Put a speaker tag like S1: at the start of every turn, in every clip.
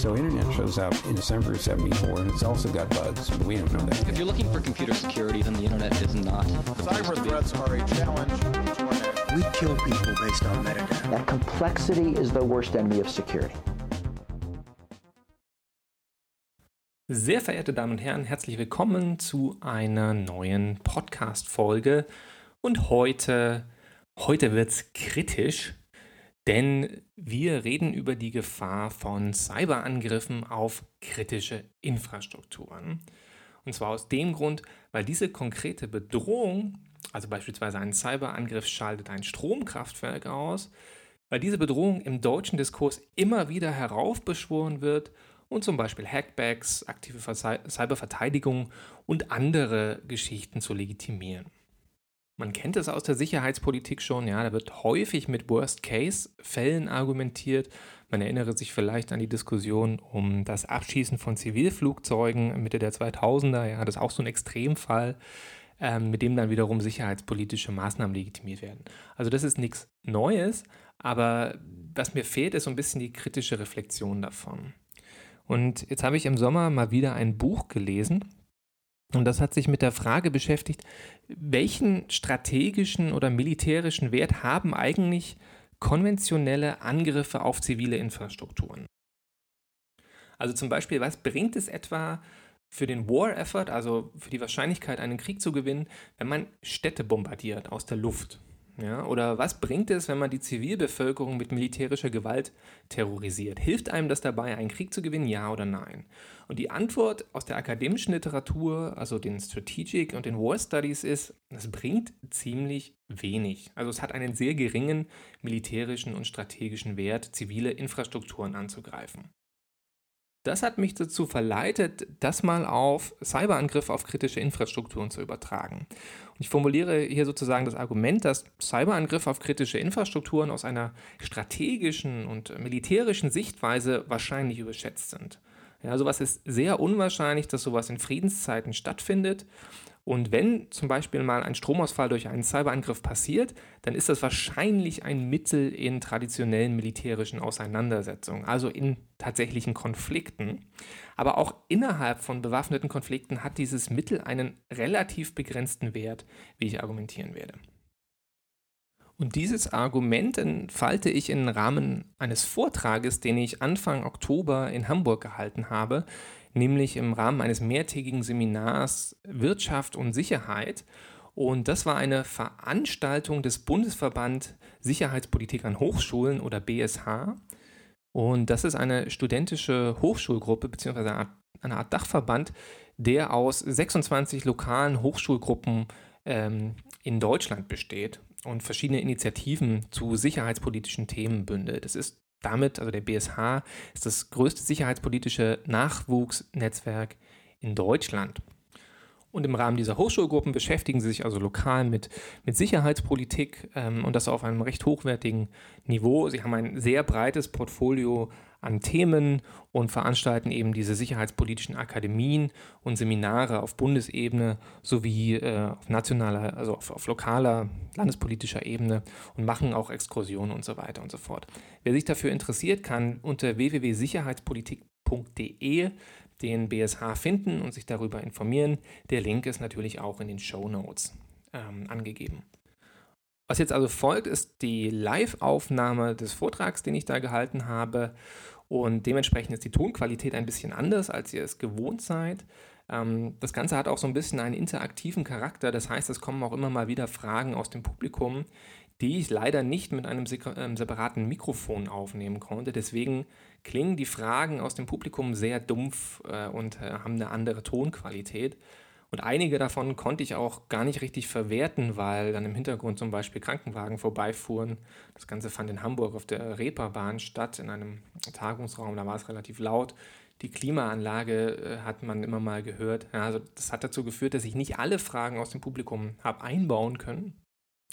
S1: So internet shows up in December of 74 and it's also got bugs, but we don't know that.
S2: If you're looking for computer security, then the internet is not.
S3: Cyber threats are a challenge.
S4: We kill people based on metadata.
S5: That complexity is the worst enemy of security.
S6: Sehr verehrte Damen und Herren, herzlich willkommen zu einer neuen Podcast-Folge. Und heute, heute wird's kritisch, denn wir reden über die Gefahr von Cyberangriffen auf kritische Infrastrukturen. Und zwar aus dem Grund, weil diese konkrete Bedrohung, also beispielsweise ein Cyberangriff schaltet ein Stromkraftwerk aus, weil diese Bedrohung im deutschen Diskurs immer wieder heraufbeschworen wird und zum Beispiel Hackbacks, aktive Cyberverteidigung und andere Geschichten zu legitimieren. Man kennt es aus der Sicherheitspolitik schon, ja, da wird häufig mit Worst-Case-Fällen argumentiert. Man erinnere sich vielleicht an die Diskussion um das Abschießen von Zivilflugzeugen Mitte der 2000er, ja, das ist auch so ein Extremfall, ähm, mit dem dann wiederum sicherheitspolitische Maßnahmen legitimiert werden. Also das ist nichts Neues, aber was mir fehlt, ist so ein bisschen die kritische Reflexion davon. Und jetzt habe ich im Sommer mal wieder ein Buch gelesen. Und das hat sich mit der Frage beschäftigt, welchen strategischen oder militärischen Wert haben eigentlich konventionelle Angriffe auf zivile Infrastrukturen? Also zum Beispiel, was bringt es etwa für den War Effort, also für die Wahrscheinlichkeit, einen Krieg zu gewinnen, wenn man Städte bombardiert aus der Luft? Ja, oder was bringt es, wenn man die Zivilbevölkerung mit militärischer Gewalt terrorisiert? Hilft einem das dabei, einen Krieg zu gewinnen, ja oder nein? Und die Antwort aus der akademischen Literatur, also den Strategic und den War Studies, ist, es bringt ziemlich wenig. Also es hat einen sehr geringen militärischen und strategischen Wert, zivile Infrastrukturen anzugreifen. Das hat mich dazu verleitet, das mal auf Cyberangriffe auf kritische Infrastrukturen zu übertragen. Und ich formuliere hier sozusagen das Argument, dass Cyberangriffe auf kritische Infrastrukturen aus einer strategischen und militärischen Sichtweise wahrscheinlich überschätzt sind. Ja, sowas ist sehr unwahrscheinlich, dass sowas in Friedenszeiten stattfindet. Und wenn zum Beispiel mal ein Stromausfall durch einen Cyberangriff passiert, dann ist das wahrscheinlich ein Mittel in traditionellen militärischen Auseinandersetzungen, also in tatsächlichen Konflikten. Aber auch innerhalb von bewaffneten Konflikten hat dieses Mittel einen relativ begrenzten Wert, wie ich argumentieren werde. Und dieses Argument entfalte ich im Rahmen eines Vortrages, den ich Anfang Oktober in Hamburg gehalten habe, nämlich im Rahmen eines mehrtägigen Seminars Wirtschaft und Sicherheit. Und das war eine Veranstaltung des Bundesverband Sicherheitspolitik an Hochschulen oder BSH. Und das ist eine studentische Hochschulgruppe bzw. eine Art Dachverband, der aus 26 lokalen Hochschulgruppen ähm, in Deutschland besteht und verschiedene Initiativen zu sicherheitspolitischen Themen bündelt. Das ist damit, also der BSH, ist das größte sicherheitspolitische Nachwuchsnetzwerk in Deutschland. Und im Rahmen dieser Hochschulgruppen beschäftigen sie sich also lokal mit, mit Sicherheitspolitik ähm, und das auf einem recht hochwertigen Niveau. Sie haben ein sehr breites Portfolio an Themen und veranstalten eben diese sicherheitspolitischen Akademien und Seminare auf Bundesebene sowie äh, auf nationaler, also auf, auf lokaler, landespolitischer Ebene und machen auch Exkursionen und so weiter und so fort. Wer sich dafür interessiert, kann unter www.sicherheitspolitik.de den BSH finden und sich darüber informieren. Der Link ist natürlich auch in den Show Notes ähm, angegeben. Was jetzt also folgt, ist die Live-Aufnahme des Vortrags, den ich da gehalten habe. Und dementsprechend ist die Tonqualität ein bisschen anders, als ihr es gewohnt seid. Ähm, das Ganze hat auch so ein bisschen einen interaktiven Charakter. Das heißt, es kommen auch immer mal wieder Fragen aus dem Publikum, die ich leider nicht mit einem ähm, separaten Mikrofon aufnehmen konnte. Deswegen klingen die Fragen aus dem Publikum sehr dumpf äh, und äh, haben eine andere Tonqualität. Und einige davon konnte ich auch gar nicht richtig verwerten, weil dann im Hintergrund zum Beispiel Krankenwagen vorbeifuhren. Das Ganze fand in Hamburg auf der Reeperbahn statt, in einem Tagungsraum. Da war es relativ laut. Die Klimaanlage äh, hat man immer mal gehört. Also das hat dazu geführt, dass ich nicht alle Fragen aus dem Publikum habe einbauen können.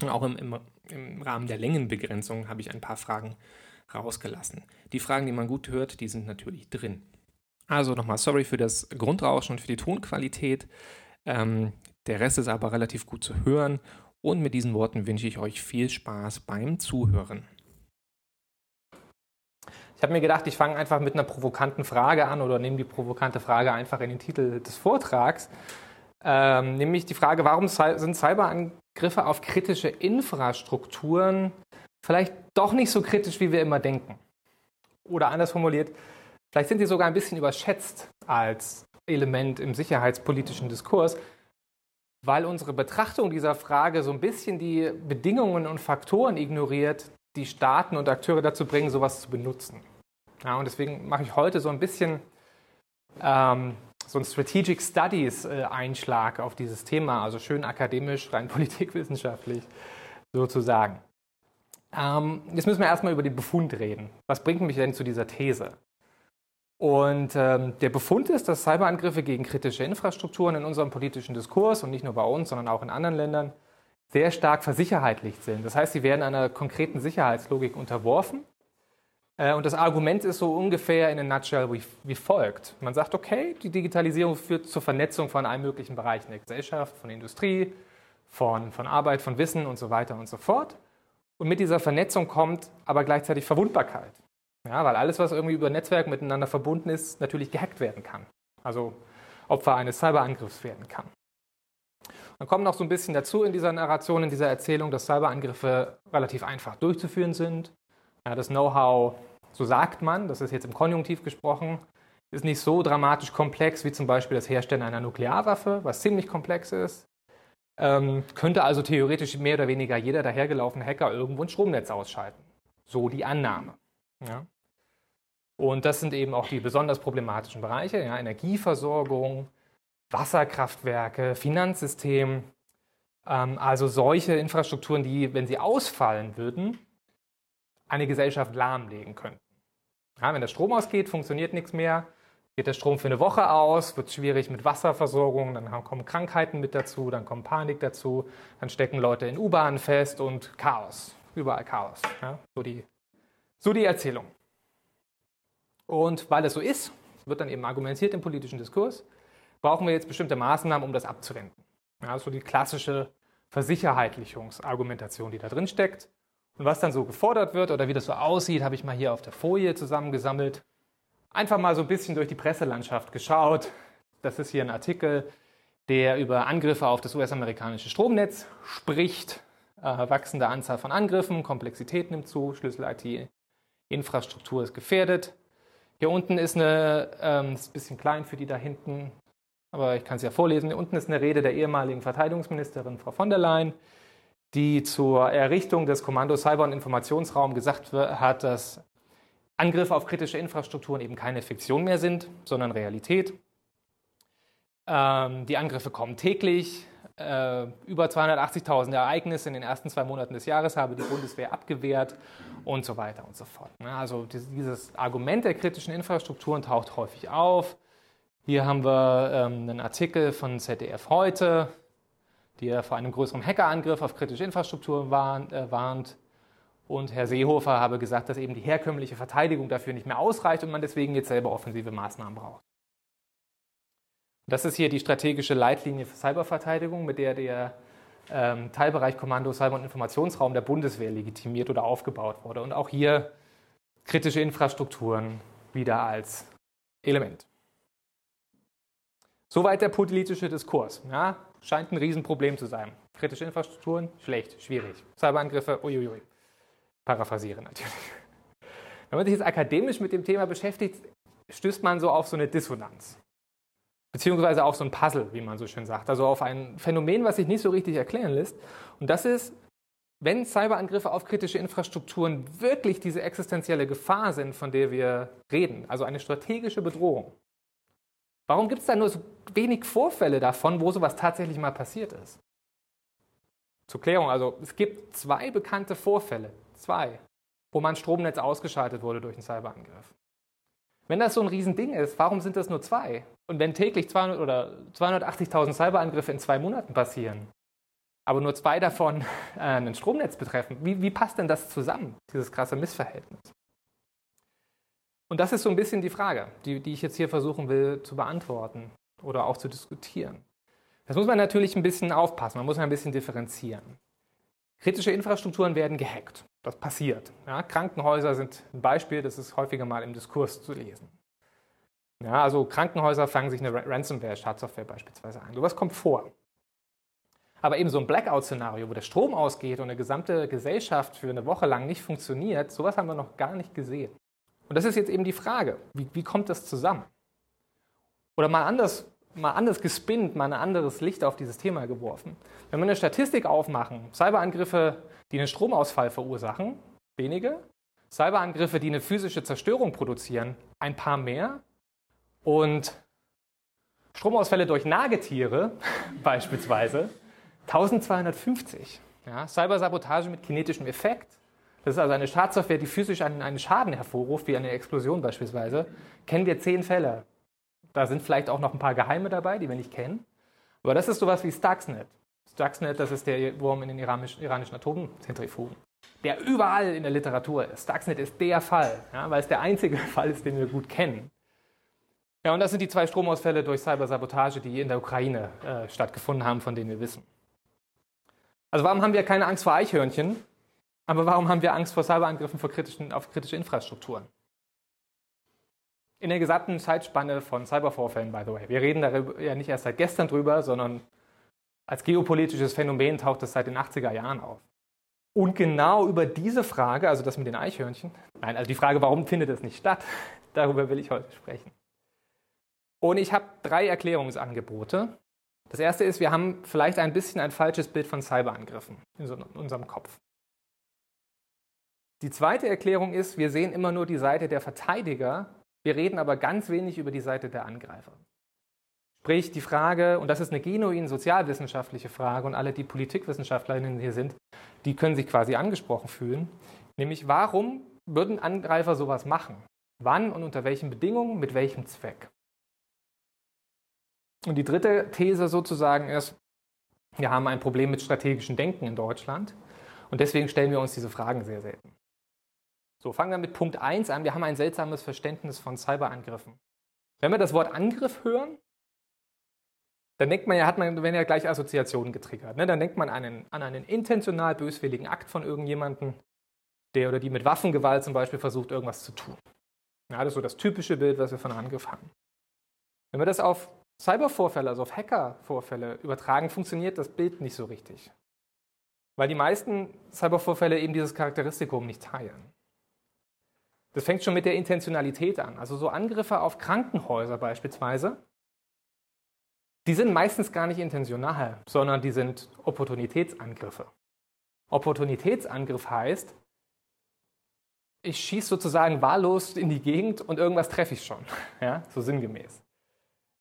S6: Auch im, im, im Rahmen der Längenbegrenzung habe ich ein paar Fragen rausgelassen. Die Fragen, die man gut hört, die sind natürlich drin. Also nochmal sorry für das Grundrauschen und für die Tonqualität. Ähm, der Rest ist aber relativ gut zu hören. Und mit diesen Worten wünsche ich euch viel Spaß beim Zuhören. Ich habe mir gedacht, ich fange einfach mit einer provokanten Frage an oder nehme die provokante Frage einfach in den Titel des Vortrags. Ähm, nämlich die Frage, warum sind Cyberangriffe auf kritische Infrastrukturen vielleicht doch nicht so kritisch, wie wir immer denken? Oder anders formuliert, vielleicht sind sie sogar ein bisschen überschätzt als Element im sicherheitspolitischen Diskurs, weil unsere Betrachtung dieser Frage so ein bisschen die Bedingungen und Faktoren ignoriert, die Staaten und Akteure dazu bringen, sowas zu benutzen. Ja, und deswegen mache ich heute so ein bisschen ähm, so einen Strategic Studies äh, Einschlag auf dieses Thema, also schön akademisch, rein politikwissenschaftlich sozusagen. Ähm, jetzt müssen wir erstmal über den Befund reden. Was bringt mich denn zu dieser These? Und ähm, der Befund ist, dass Cyberangriffe gegen kritische Infrastrukturen in unserem politischen Diskurs und nicht nur bei uns, sondern auch in anderen Ländern sehr stark versicherheitlicht sind. Das heißt, sie werden einer konkreten Sicherheitslogik unterworfen. Äh, und das Argument ist so ungefähr in a nutshell wie, wie folgt. Man sagt, okay, die Digitalisierung führt zur Vernetzung von allen möglichen Bereichen der Gesellschaft, von Industrie, von, von Arbeit, von Wissen und so weiter und so fort. Und mit dieser Vernetzung kommt aber gleichzeitig Verwundbarkeit. Ja, weil alles, was irgendwie über Netzwerk miteinander verbunden ist, natürlich gehackt werden kann. Also Opfer eines Cyberangriffs werden kann. Dann kommt noch so ein bisschen dazu in dieser Narration, in dieser Erzählung, dass Cyberangriffe relativ einfach durchzuführen sind. Ja, das Know-how, so sagt man, das ist jetzt im Konjunktiv gesprochen, ist nicht so dramatisch komplex wie zum Beispiel das Herstellen einer Nuklearwaffe, was ziemlich komplex ist. Ähm, könnte also theoretisch mehr oder weniger jeder dahergelaufene Hacker irgendwo ein Stromnetz ausschalten. So die Annahme. Ja. Und das sind eben auch die besonders problematischen Bereiche, ja, Energieversorgung, Wasserkraftwerke, Finanzsystem, ähm, also solche Infrastrukturen, die, wenn sie ausfallen würden, eine Gesellschaft lahmlegen könnten. Ja, wenn der Strom ausgeht, funktioniert nichts mehr. Geht der Strom für eine Woche aus, wird es schwierig mit Wasserversorgung, dann kommen Krankheiten mit dazu, dann kommt Panik dazu, dann stecken Leute in U-Bahnen fest und Chaos, überall Chaos. Ja, so, die, so die Erzählung. Und weil das so ist, wird dann eben argumentiert im politischen Diskurs, brauchen wir jetzt bestimmte Maßnahmen, um das abzuwenden. Ja, so die klassische Versicherheitlichungsargumentation, die da drin steckt. Und was dann so gefordert wird oder wie das so aussieht, habe ich mal hier auf der Folie zusammengesammelt. Einfach mal so ein bisschen durch die Presselandschaft geschaut. Das ist hier ein Artikel, der über Angriffe auf das US-amerikanische Stromnetz spricht. Äh, wachsende Anzahl von Angriffen, Komplexität nimmt zu, Schlüssel-IT-Infrastruktur ist gefährdet. Hier unten ist eine, ähm, ist ein bisschen klein für die da hinten, aber ich kann es ja vorlesen. Hier unten ist eine Rede der ehemaligen Verteidigungsministerin Frau von der Leyen, die zur Errichtung des Kommandos Cyber- und Informationsraum gesagt hat, dass Angriffe auf kritische Infrastrukturen eben keine Fiktion mehr sind, sondern Realität. Ähm, die Angriffe kommen täglich. Äh, über 280.000 Ereignisse in den ersten zwei Monaten des Jahres habe die Bundeswehr abgewehrt und so weiter und so fort. Also dieses Argument der kritischen Infrastrukturen taucht häufig auf. Hier haben wir ähm, einen Artikel von ZDF heute, der vor einem größeren Hackerangriff auf kritische Infrastruktur äh, warnt. Und Herr Seehofer habe gesagt, dass eben die herkömmliche Verteidigung dafür nicht mehr ausreicht und man deswegen jetzt selber offensive Maßnahmen braucht. Das ist hier die strategische Leitlinie für Cyberverteidigung, mit der der ähm, Teilbereich Kommando Cyber- und Informationsraum der Bundeswehr legitimiert oder aufgebaut wurde. Und auch hier kritische Infrastrukturen wieder als Element. Soweit der politische Diskurs. Ja, scheint ein Riesenproblem zu sein. Kritische Infrastrukturen, schlecht, schwierig. Cyberangriffe, uiuiui. Paraphrasiere natürlich. Wenn man sich jetzt akademisch mit dem Thema beschäftigt, stößt man so auf so eine Dissonanz beziehungsweise auf so ein Puzzle, wie man so schön sagt, also auf ein Phänomen, was sich nicht so richtig erklären lässt. Und das ist, wenn Cyberangriffe auf kritische Infrastrukturen wirklich diese existenzielle Gefahr sind, von der wir reden, also eine strategische Bedrohung, warum gibt es da nur so wenig Vorfälle davon, wo sowas tatsächlich mal passiert ist? Zur Klärung, also es gibt zwei bekannte Vorfälle, zwei, wo mein Stromnetz ausgeschaltet wurde durch einen Cyberangriff. Wenn das so ein Riesending ist, warum sind das nur zwei? Und wenn täglich 200 oder 280.000 Cyberangriffe in zwei Monaten passieren, aber nur zwei davon äh, ein Stromnetz betreffen, wie, wie passt denn das zusammen, dieses krasse Missverhältnis? Und das ist so ein bisschen die Frage, die, die ich jetzt hier versuchen will zu beantworten oder auch zu diskutieren. Das muss man natürlich ein bisschen aufpassen, man muss ein bisschen differenzieren. Kritische Infrastrukturen werden gehackt. Das passiert. Ja, Krankenhäuser sind ein Beispiel, das ist häufiger mal im Diskurs zu lesen. Ja, also Krankenhäuser fangen sich eine Ransomware-Schadsoftware beispielsweise ein. Sowas kommt vor. Aber eben so ein Blackout-Szenario, wo der Strom ausgeht und eine gesamte Gesellschaft für eine Woche lang nicht funktioniert, sowas haben wir noch gar nicht gesehen. Und das ist jetzt eben die Frage, wie, wie kommt das zusammen? Oder mal anders, mal anders gespinnt, mal ein anderes Licht auf dieses Thema geworfen. Wenn wir eine Statistik aufmachen, Cyberangriffe, die einen Stromausfall verursachen, wenige. Cyberangriffe, die eine physische Zerstörung produzieren, ein paar mehr. Und Stromausfälle durch Nagetiere beispielsweise 1250. Ja, Cybersabotage mit kinetischem Effekt. Das ist also eine Schadsoftware, die physisch einen, einen Schaden hervorruft, wie eine Explosion beispielsweise. Kennen wir zehn Fälle. Da sind vielleicht auch noch ein paar Geheime dabei, die wir nicht kennen. Aber das ist sowas wie Stuxnet. Stuxnet, das ist der Wurm in den iranischen, Atomzentrifugen, der überall in der Literatur ist. Stuxnet ist der Fall, ja, weil es der einzige Fall ist, den wir gut kennen. Ja, und das sind die zwei Stromausfälle durch Cybersabotage, die in der Ukraine äh, stattgefunden haben, von denen wir wissen. Also warum haben wir keine Angst vor Eichhörnchen, aber warum haben wir Angst vor Cyberangriffen vor kritischen, auf kritische Infrastrukturen? In der gesamten Zeitspanne von Cybervorfällen, by the way. Wir reden darüber ja nicht erst seit gestern drüber, sondern als geopolitisches Phänomen taucht es seit den 80er Jahren auf. Und genau über diese Frage, also das mit den Eichhörnchen, nein, also die Frage, warum findet es nicht statt, darüber will ich heute sprechen. Und ich habe drei Erklärungsangebote. Das erste ist, wir haben vielleicht ein bisschen ein falsches Bild von Cyberangriffen in unserem Kopf. Die zweite Erklärung ist, wir sehen immer nur die Seite der Verteidiger, wir reden aber ganz wenig über die Seite der Angreifer. Sprich, die Frage, und das ist eine genuin sozialwissenschaftliche Frage, und alle, die Politikwissenschaftlerinnen hier sind, die können sich quasi angesprochen fühlen, nämlich warum würden Angreifer sowas machen? Wann und unter welchen Bedingungen, mit welchem Zweck? Und die dritte These sozusagen ist, wir haben ein Problem mit strategischem Denken in Deutschland und deswegen stellen wir uns diese Fragen sehr selten. So, fangen wir mit Punkt 1 an. Wir haben ein seltsames Verständnis von Cyberangriffen. Wenn wir das Wort Angriff hören, dann denkt man ja, hat man, wenn ja gleich Assoziationen getriggert. Ne? Dann denkt man an einen, an einen intentional böswilligen Akt von irgendjemandem, der oder die mit Waffengewalt zum Beispiel versucht, irgendwas zu tun. Ja, das ist so das typische Bild, was wir von Angriff haben. Wenn wir das auf Cybervorfälle, also auf Hackervorfälle übertragen, funktioniert das Bild nicht so richtig. Weil die meisten Cybervorfälle eben dieses Charakteristikum nicht teilen. Das fängt schon mit der Intentionalität an. Also so Angriffe auf Krankenhäuser beispielsweise, die sind meistens gar nicht intentional, sondern die sind Opportunitätsangriffe. Opportunitätsangriff heißt, ich schieße sozusagen wahllos in die Gegend und irgendwas treffe ich schon, ja, so sinngemäß.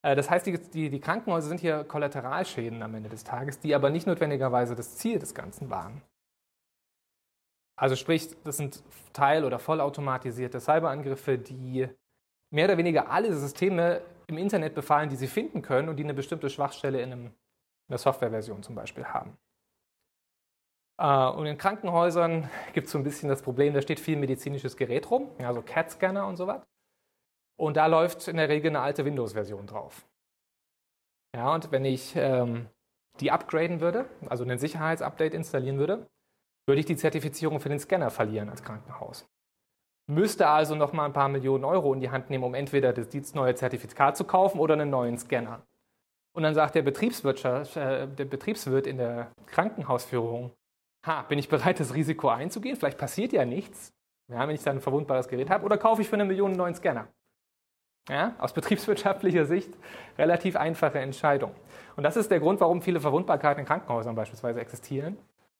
S6: Äh, das heißt, die, die, die Krankenhäuser sind hier Kollateralschäden am Ende des Tages, die aber nicht notwendigerweise das Ziel des Ganzen waren. Also sprich, das sind teil- oder vollautomatisierte Cyberangriffe, die mehr oder weniger alle Systeme im Internet befallen, die sie finden können und die eine bestimmte Schwachstelle in, einem, in einer Softwareversion zum Beispiel haben. Äh, und in Krankenhäusern gibt es so ein bisschen das Problem, da steht viel medizinisches Gerät rum, ja, so CAT-Scanner und so was. Und da läuft in der Regel eine alte Windows-Version drauf. Ja, und wenn ich ähm, die upgraden würde, also ein Sicherheitsupdate installieren würde, würde ich die Zertifizierung für den Scanner verlieren als Krankenhaus. Müsste also noch mal ein paar Millionen Euro in die Hand nehmen, um entweder das neue Zertifikat zu kaufen oder einen neuen Scanner. Und dann sagt der, Betriebswirtschaft, äh, der Betriebswirt in der Krankenhausführung, ha, bin ich bereit, das Risiko einzugehen? Vielleicht passiert ja nichts, ja, wenn ich dann ein verwundbares Gerät habe. Oder kaufe ich für eine Million einen neuen Scanner? Ja, aus betriebswirtschaftlicher Sicht relativ einfache Entscheidung. Und das ist der Grund, warum viele Verwundbarkeiten in Krankenhäusern beispielsweise existieren.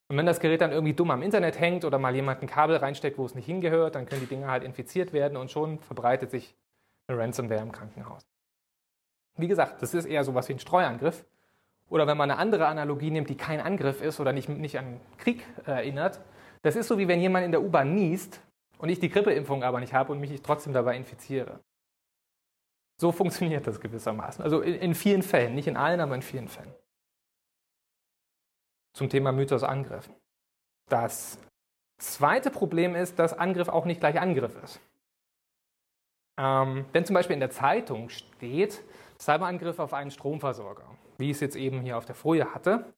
S6: Und wenn das Gerät dann irgendwie dumm am Internet hängt oder mal jemand ein Kabel reinsteckt, wo es nicht hingehört, dann können die Dinge halt infiziert werden und schon verbreitet sich eine Ransomware im Krankenhaus. Wie gesagt, das ist eher so was wie ein Streuangriff. Oder wenn man eine andere Analogie nimmt, die kein Angriff ist oder nicht, nicht an Krieg erinnert, das ist so wie wenn jemand in der U-Bahn niest und ich die Grippeimpfung aber nicht habe und mich trotzdem dabei infiziere. So funktioniert das gewissermaßen. Also in, in vielen Fällen, nicht in allen, aber in vielen Fällen. Zum Thema Mythos Angriff. Das zweite Problem ist, dass Angriff auch nicht gleich Angriff ist. Ähm, wenn zum Beispiel in der Zeitung steht, Cyberangriff auf einen Stromversorger, wie ich es jetzt eben hier auf der Folie hatte,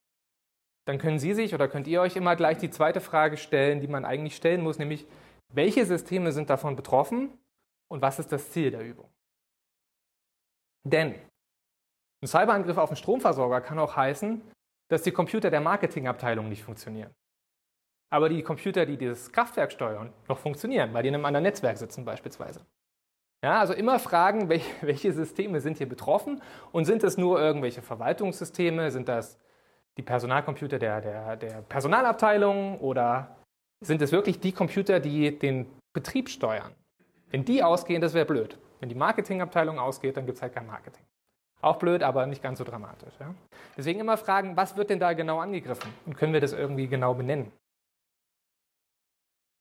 S6: dann können Sie sich oder könnt ihr euch immer gleich die zweite Frage stellen, die man eigentlich stellen muss, nämlich, welche Systeme sind davon betroffen und was ist das Ziel der Übung? Denn ein Cyberangriff auf einen Stromversorger kann auch heißen, dass die Computer der Marketingabteilung nicht funktionieren. Aber die Computer, die dieses Kraftwerk steuern, noch funktionieren, weil die in einem anderen Netzwerk sitzen beispielsweise. Ja, also immer fragen, welche Systeme sind hier betroffen und sind es nur irgendwelche Verwaltungssysteme, sind das die Personalcomputer der, der, der Personalabteilung oder sind es wirklich die Computer, die den Betrieb steuern? Wenn die ausgehen, das wäre blöd. Wenn die Marketingabteilung ausgeht, dann gibt es halt kein Marketing. Auch blöd, aber nicht ganz so dramatisch. Ja? Deswegen immer fragen, was wird denn da genau angegriffen? Und können wir das irgendwie genau benennen?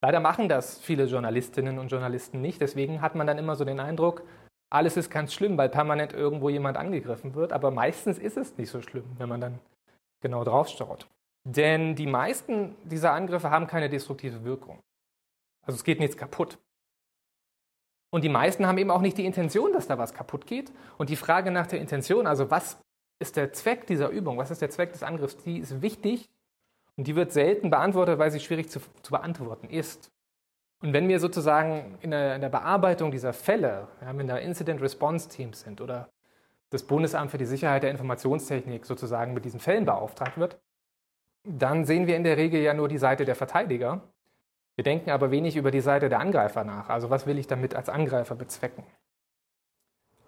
S6: Leider machen das viele Journalistinnen und Journalisten nicht. Deswegen hat man dann immer so den Eindruck, alles ist ganz schlimm, weil permanent irgendwo jemand angegriffen wird. Aber meistens ist es nicht so schlimm, wenn man dann genau drauf schaut. Denn die meisten dieser Angriffe haben keine destruktive Wirkung. Also es geht nichts kaputt. Und die meisten haben eben auch nicht die Intention, dass da was kaputt geht. Und die Frage nach der Intention, also was ist der Zweck dieser Übung, was ist der Zweck des Angriffs, die ist wichtig und die wird selten beantwortet, weil sie schwierig zu, zu beantworten ist. Und wenn wir sozusagen in der, in der Bearbeitung dieser Fälle, ja, wenn da Incident-Response-Teams sind oder das Bundesamt für die Sicherheit der Informationstechnik sozusagen mit diesen Fällen beauftragt wird, dann sehen wir in der Regel ja nur die Seite der Verteidiger. Wir denken aber wenig über die Seite der Angreifer nach. Also was will ich damit als Angreifer bezwecken?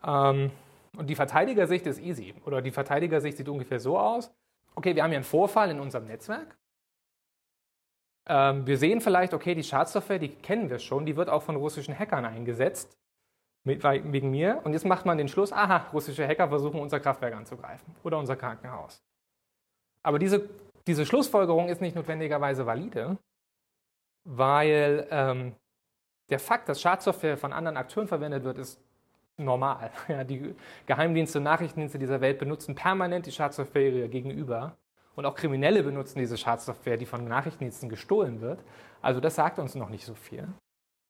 S6: Ähm, und die Verteidigersicht ist easy. Oder die Verteidigersicht sieht ungefähr so aus. Okay, wir haben hier einen Vorfall in unserem Netzwerk. Ähm, wir sehen vielleicht, okay, die Schadsoftware, die kennen wir schon, die wird auch von russischen Hackern eingesetzt mit, wegen mir. Und jetzt macht man den Schluss, aha, russische Hacker versuchen unser Kraftwerk anzugreifen oder unser Krankenhaus. Aber diese, diese Schlussfolgerung ist nicht notwendigerweise valide, weil ähm, der Fakt, dass Schadsoftware von anderen Akteuren verwendet wird, ist normal. Ja, die Geheimdienste und Nachrichtendienste dieser Welt benutzen permanent die Schadsoftware ihrer gegenüber. Und auch Kriminelle benutzen diese Schadsoftware, die von Nachrichtendiensten gestohlen wird. Also das sagt uns noch nicht so viel.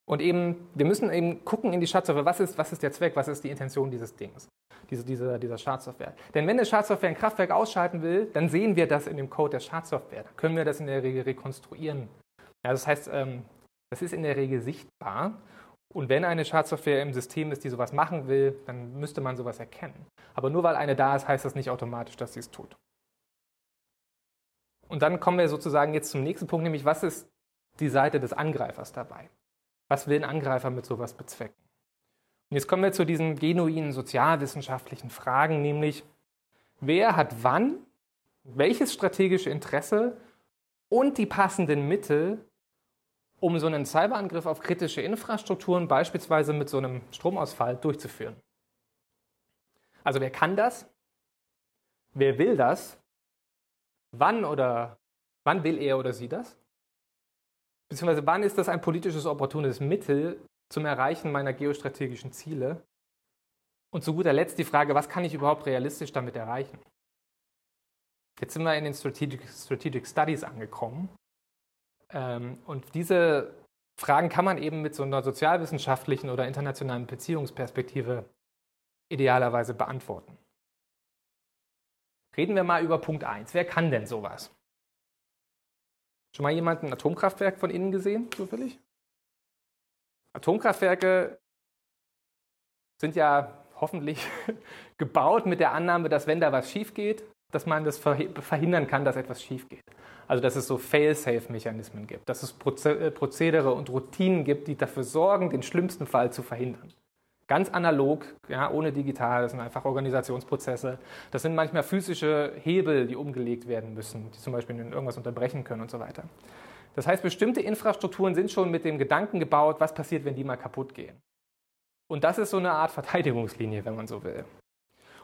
S6: Und eben, wir müssen eben gucken in die Schadsoftware, was ist, was ist der Zweck, was ist die Intention dieses Dings, diese, diese, dieser Schadsoftware. Denn wenn eine Schadsoftware ein Kraftwerk ausschalten will, dann sehen wir das in dem Code der Schadsoftware. Dann können wir das in der Regel rekonstruieren. Ja, das heißt, ähm, das ist in der Regel sichtbar. Und wenn eine Schadsoftware im System ist, die sowas machen will, dann müsste man sowas erkennen. Aber nur weil eine da ist, heißt das nicht automatisch, dass sie es tut. Und dann kommen wir sozusagen jetzt zum nächsten Punkt, nämlich was ist die Seite des Angreifers dabei? Was will ein Angreifer mit sowas bezwecken? Und jetzt kommen wir zu diesen genuinen sozialwissenschaftlichen Fragen, nämlich wer hat wann welches strategische Interesse und die passenden Mittel, um so einen Cyberangriff auf kritische Infrastrukturen, beispielsweise mit so einem Stromausfall, durchzuführen. Also wer kann das? Wer will das? Wann oder wann will er oder sie das? Beziehungsweise wann ist das ein politisches opportunes Mittel zum Erreichen meiner geostrategischen Ziele? Und zu guter Letzt die Frage, was kann ich überhaupt realistisch damit erreichen? Jetzt sind wir in den Strategic, Strategic Studies angekommen. Ähm, und diese Fragen kann man eben mit so einer sozialwissenschaftlichen oder internationalen Beziehungsperspektive idealerweise beantworten. Reden wir mal über Punkt 1. Wer kann denn sowas? Schon mal jemand ein Atomkraftwerk von innen gesehen, zufällig? Atomkraftwerke sind ja hoffentlich gebaut mit der Annahme, dass wenn da was schief geht, dass man das verhindern kann, dass etwas schief geht. Also dass es so Fail-Safe-Mechanismen gibt, dass es äh, Prozedere und Routinen gibt, die dafür sorgen, den schlimmsten Fall zu verhindern. Ganz analog, ja, ohne digital, das sind einfach Organisationsprozesse. Das sind manchmal physische Hebel, die umgelegt werden müssen, die zum Beispiel irgendwas unterbrechen können und so weiter. Das heißt, bestimmte Infrastrukturen sind schon mit dem Gedanken gebaut, was passiert, wenn die mal kaputt gehen. Und das ist so eine Art Verteidigungslinie, wenn man so will.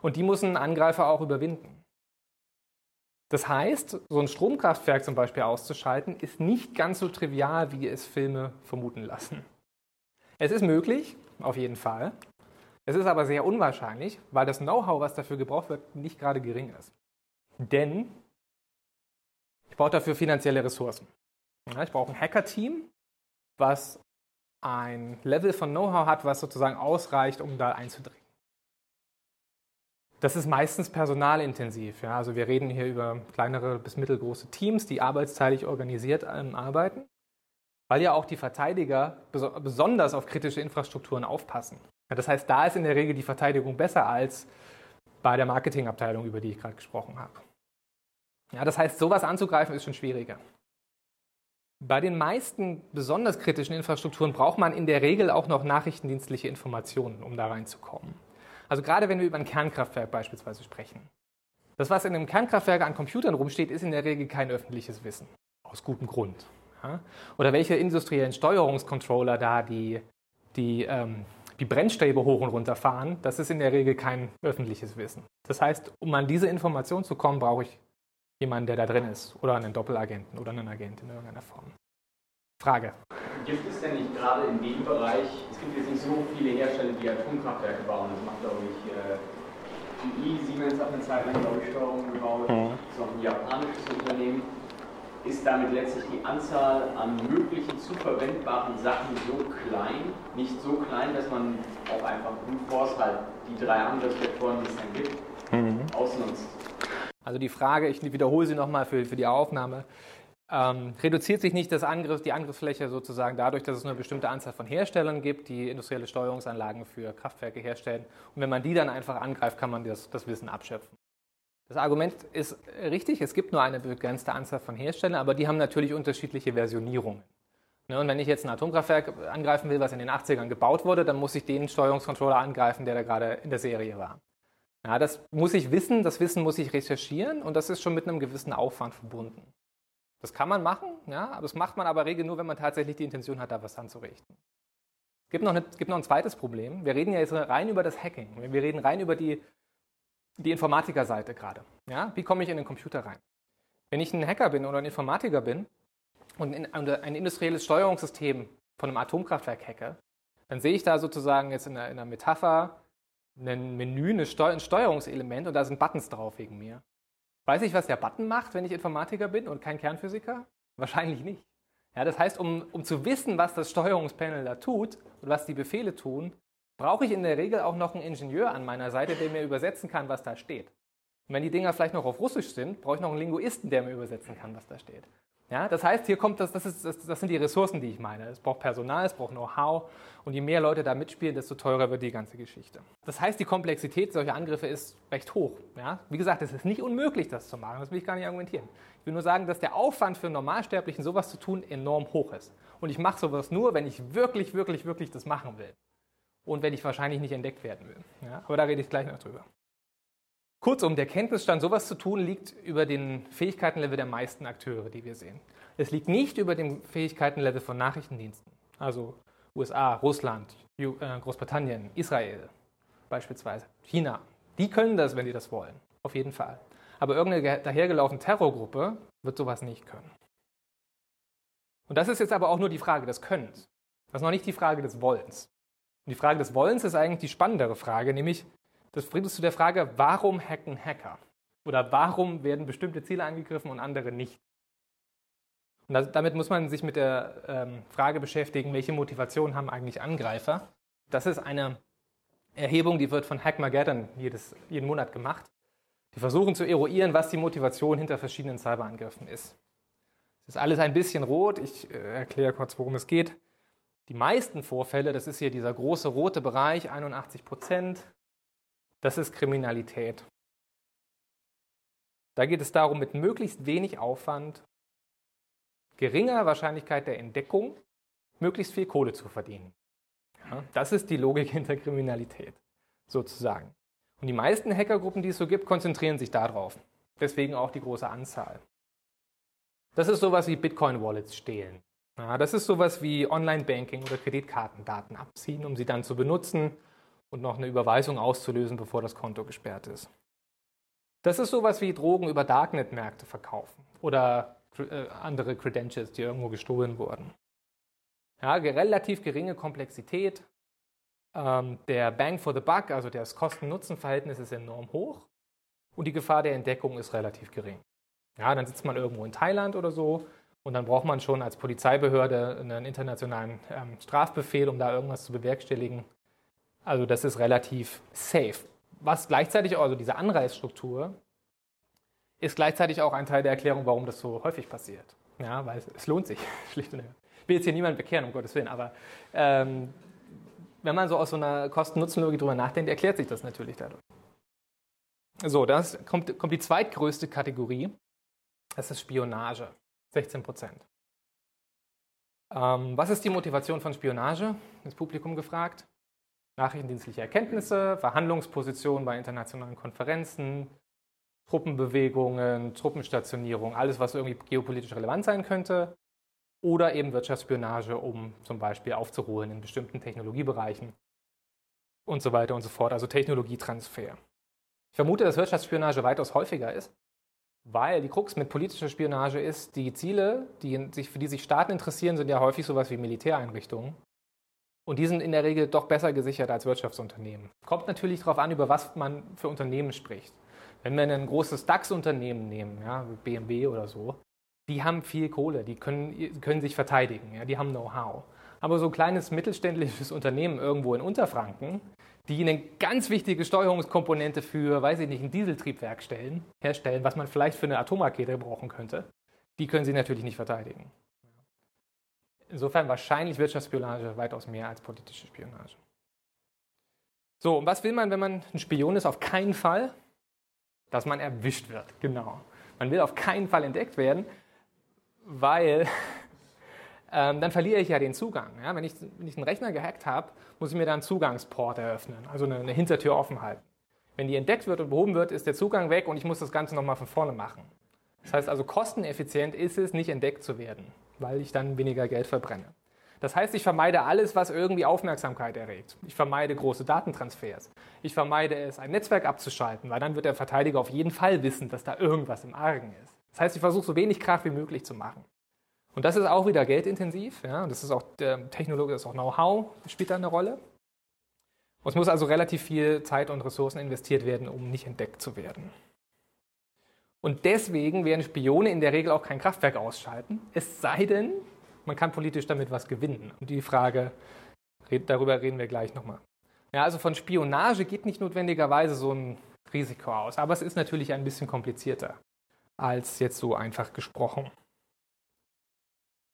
S6: Und die muss ein Angreifer auch überwinden. Das heißt, so ein Stromkraftwerk zum Beispiel auszuschalten, ist nicht ganz so trivial, wie es Filme vermuten lassen. Es ist möglich, auf jeden Fall. Es ist aber sehr unwahrscheinlich, weil das Know-how, was dafür gebraucht wird, nicht gerade gering ist. Denn ich brauche dafür finanzielle Ressourcen. ich brauche ein Hacker-Team, was ein Level von Know-how hat, was sozusagen ausreicht, um da einzudringen. Das ist meistens personalintensiv. Ja? Also wir reden hier über kleinere bis mittelgroße Teams, die arbeitsteilig organisiert ähm, arbeiten, weil ja auch die Verteidiger bes besonders auf kritische Infrastrukturen aufpassen. Ja, das heißt, da ist in der Regel die Verteidigung besser als bei der Marketingabteilung, über die ich gerade gesprochen habe. Ja, das heißt, sowas anzugreifen ist schon schwieriger. Bei den meisten besonders kritischen Infrastrukturen braucht man in der Regel auch noch nachrichtendienstliche Informationen, um da reinzukommen. Also gerade wenn wir über ein Kernkraftwerk beispielsweise sprechen. Das, was in einem Kernkraftwerk an Computern rumsteht, ist in der Regel kein öffentliches Wissen. Aus gutem Grund. Oder welche industriellen Steuerungscontroller da die, die, ähm, die Brennstäbe hoch und runter fahren, das ist in der Regel kein öffentliches Wissen. Das heißt, um an diese Information zu kommen, brauche ich jemanden, der da drin ist. Oder einen Doppelagenten oder einen Agenten in irgendeiner Form. Frage.
S7: Gibt es denn nicht gerade in dem Bereich, es gibt jetzt nicht so viele Hersteller, die Atomkraftwerke bauen, das macht glaube ich äh, GE, Siemens hat eine Zeit lang glaube ich Steuerungen gebaut, mhm. das ist auch ein japanisches Unternehmen. Ist damit letztlich die Anzahl an möglichen zu verwendbaren Sachen so klein, nicht so klein, dass man auch einfach Brute Force halt die drei Angriffsvektoren, die es dann gibt, mhm. ausnutzt?
S6: Also die Frage, ich wiederhole sie nochmal für, für die Aufnahme, ähm, reduziert sich nicht das Angriff, die Angriffsfläche sozusagen dadurch, dass es nur eine bestimmte Anzahl von Herstellern gibt, die industrielle Steuerungsanlagen für Kraftwerke herstellen. Und wenn man die dann einfach angreift, kann man das, das Wissen abschöpfen. Das Argument ist richtig, es gibt nur eine begrenzte Anzahl von Herstellern, aber die haben natürlich unterschiedliche Versionierungen. Ne, und wenn ich jetzt ein Atomkraftwerk angreifen will, was in den 80ern gebaut wurde, dann muss ich den Steuerungscontroller angreifen, der da gerade in der Serie war. Ja, das muss ich wissen, das Wissen muss ich recherchieren und das ist schon mit einem gewissen Aufwand verbunden. Das kann man machen, ja, aber das macht man aber regel nur, wenn man tatsächlich die Intention hat, da was anzurichten. Es gibt noch, eine, gibt noch ein zweites Problem. Wir reden ja jetzt rein über das Hacking. Wir reden rein über die, die Informatikerseite gerade. Ja? Wie komme ich in den Computer rein? Wenn ich ein Hacker bin oder ein Informatiker bin und in, ein industrielles Steuerungssystem von einem Atomkraftwerk hacke, dann sehe ich da sozusagen jetzt in einer, in einer Metapher ein Menü, ein Steuerungselement und da sind Buttons drauf wegen mir. Weiß ich, was der Button macht, wenn ich Informatiker bin und kein Kernphysiker? Wahrscheinlich nicht. Ja, das heißt, um, um zu wissen, was das Steuerungspanel da tut und was die Befehle tun, brauche ich in der Regel auch noch einen Ingenieur an meiner Seite, der mir übersetzen kann, was da steht. Und wenn die Dinger vielleicht noch auf Russisch sind, brauche ich noch einen Linguisten, der mir übersetzen kann, was da steht. Ja, das heißt, hier kommt das, das, ist, das, das sind die Ressourcen, die ich meine. Es braucht Personal, es braucht Know-how und je mehr Leute da mitspielen, desto teurer wird die ganze Geschichte. Das heißt, die Komplexität solcher Angriffe ist recht hoch. Ja? Wie gesagt, es ist nicht unmöglich, das zu machen, das will ich gar nicht argumentieren. Ich will nur sagen, dass der Aufwand für Normalsterblichen, sowas zu tun, enorm hoch ist. Und ich mache sowas nur, wenn ich wirklich, wirklich, wirklich das machen will. Und wenn ich wahrscheinlich nicht entdeckt werden will. Ja? Aber da rede ich gleich noch drüber. Kurzum, der Kenntnisstand, sowas zu tun, liegt über den Fähigkeitenlevel der meisten Akteure, die wir sehen. Es liegt nicht über dem Fähigkeitenlevel von Nachrichtendiensten, also USA, Russland, äh, Großbritannien, Israel beispielsweise, China. Die können das, wenn die das wollen, auf jeden Fall. Aber irgendeine dahergelaufene Terrorgruppe wird sowas nicht können. Und das ist jetzt aber auch nur die Frage des Könnens. Das ist noch nicht die Frage des Wollens. Und die Frage des Wollens ist eigentlich die spannendere Frage, nämlich das bringt uns zu der Frage, warum hacken Hacker? Oder warum werden bestimmte Ziele angegriffen und andere nicht? Und damit muss man sich mit der ähm, Frage beschäftigen, welche Motivation haben eigentlich Angreifer? Das ist eine Erhebung, die wird von Hackmageddon jedes, jeden Monat gemacht. Die versuchen zu eruieren, was die Motivation hinter verschiedenen Cyberangriffen ist. Es ist alles ein bisschen rot. Ich äh, erkläre kurz, worum es geht. Die meisten Vorfälle, das ist hier dieser große rote Bereich, 81 Prozent, das ist Kriminalität. Da geht es darum, mit möglichst wenig Aufwand, geringer Wahrscheinlichkeit der Entdeckung, möglichst viel Kohle zu verdienen. Ja, das ist die Logik hinter Kriminalität, sozusagen. Und die meisten Hackergruppen, die es so gibt, konzentrieren sich darauf. Deswegen auch die große Anzahl. Das ist sowas wie Bitcoin-Wallets stehlen. Ja, das ist sowas wie Online-Banking oder Kreditkartendaten abziehen, um sie dann zu benutzen, und noch eine Überweisung auszulösen, bevor das Konto gesperrt ist. Das ist sowas wie Drogen über Darknet-Märkte verkaufen oder äh, andere Credentials, die irgendwo gestohlen wurden. Ja, relativ geringe Komplexität. Ähm, der Bang for the Buck, also das Kosten-Nutzen-Verhältnis, ist enorm hoch und die Gefahr der Entdeckung ist relativ gering. Ja, dann sitzt man irgendwo in Thailand oder so und dann braucht man schon als Polizeibehörde einen internationalen ähm, Strafbefehl, um da irgendwas zu bewerkstelligen. Also das ist relativ safe. was gleichzeitig, also diese Anreizstruktur, ist gleichzeitig auch ein Teil der Erklärung, warum das so häufig passiert. Ja, weil es, es lohnt sich, schlicht und ergreifend. Ich will jetzt hier niemanden bekehren, um Gottes Willen, aber ähm, wenn man so aus so einer Kosten-Nutzen-Logik drüber nachdenkt, erklärt sich das natürlich dadurch. So, das kommt, kommt die zweitgrößte Kategorie. Das ist Spionage. 16 Prozent. Ähm, was ist die Motivation von Spionage? Das Publikum gefragt. Nachrichtendienstliche Erkenntnisse, Verhandlungspositionen bei internationalen Konferenzen, Truppenbewegungen, Truppenstationierung, alles, was irgendwie geopolitisch relevant sein könnte. Oder eben Wirtschaftsspionage, um zum Beispiel aufzuholen in bestimmten Technologiebereichen und so weiter und so fort. Also Technologietransfer. Ich vermute, dass Wirtschaftsspionage weitaus häufiger ist, weil die Krux mit politischer Spionage ist, die Ziele, die sich, für die sich Staaten interessieren, sind ja häufig sowas wie Militäreinrichtungen. Und die sind in der Regel doch besser gesichert als Wirtschaftsunternehmen. Kommt natürlich darauf an, über was man für Unternehmen spricht. Wenn wir ein großes DAX-Unternehmen nehmen, ja, BMW oder so, die haben viel Kohle, die können, können sich verteidigen, ja, die haben Know-how. Aber so ein kleines mittelständisches Unternehmen irgendwo in Unterfranken, die eine ganz wichtige Steuerungskomponente für, weiß ich nicht, ein Dieseltriebwerk stellen, herstellen, was man vielleicht für eine Atomrakete brauchen könnte, die können sie natürlich nicht verteidigen. Insofern wahrscheinlich Wirtschaftsspionage weitaus mehr als politische Spionage. So, und was will man, wenn man ein Spion ist? Auf keinen Fall, dass man erwischt wird. Genau. Man will auf keinen Fall entdeckt werden, weil ähm, dann verliere ich ja den Zugang. Ja? Wenn, ich, wenn ich einen Rechner gehackt habe, muss ich mir da einen Zugangsport eröffnen, also eine, eine Hintertür offen halten. Wenn die entdeckt wird und behoben wird, ist der Zugang weg und ich muss das Ganze nochmal von vorne machen. Das heißt also, kosteneffizient ist es, nicht entdeckt zu werden, weil ich dann weniger Geld verbrenne. Das heißt, ich vermeide alles, was irgendwie Aufmerksamkeit erregt. Ich vermeide große Datentransfers. Ich vermeide es, ein Netzwerk abzuschalten, weil dann wird der Verteidiger auf jeden Fall wissen, dass da irgendwas im Argen ist. Das heißt, ich versuche so wenig Kraft wie möglich zu machen. Und das ist auch wieder geldintensiv. Ja? Das ist auch der Technologie, das ist auch Know-how, spielt da eine Rolle. Und es muss also relativ viel Zeit und Ressourcen investiert werden, um nicht entdeckt zu werden. Und deswegen werden Spione in der Regel auch kein Kraftwerk ausschalten, es sei denn, man kann politisch damit was gewinnen. Und die Frage, darüber reden wir gleich nochmal. Ja, also von Spionage geht nicht notwendigerweise so ein Risiko aus, aber es ist natürlich ein bisschen komplizierter als jetzt so einfach gesprochen.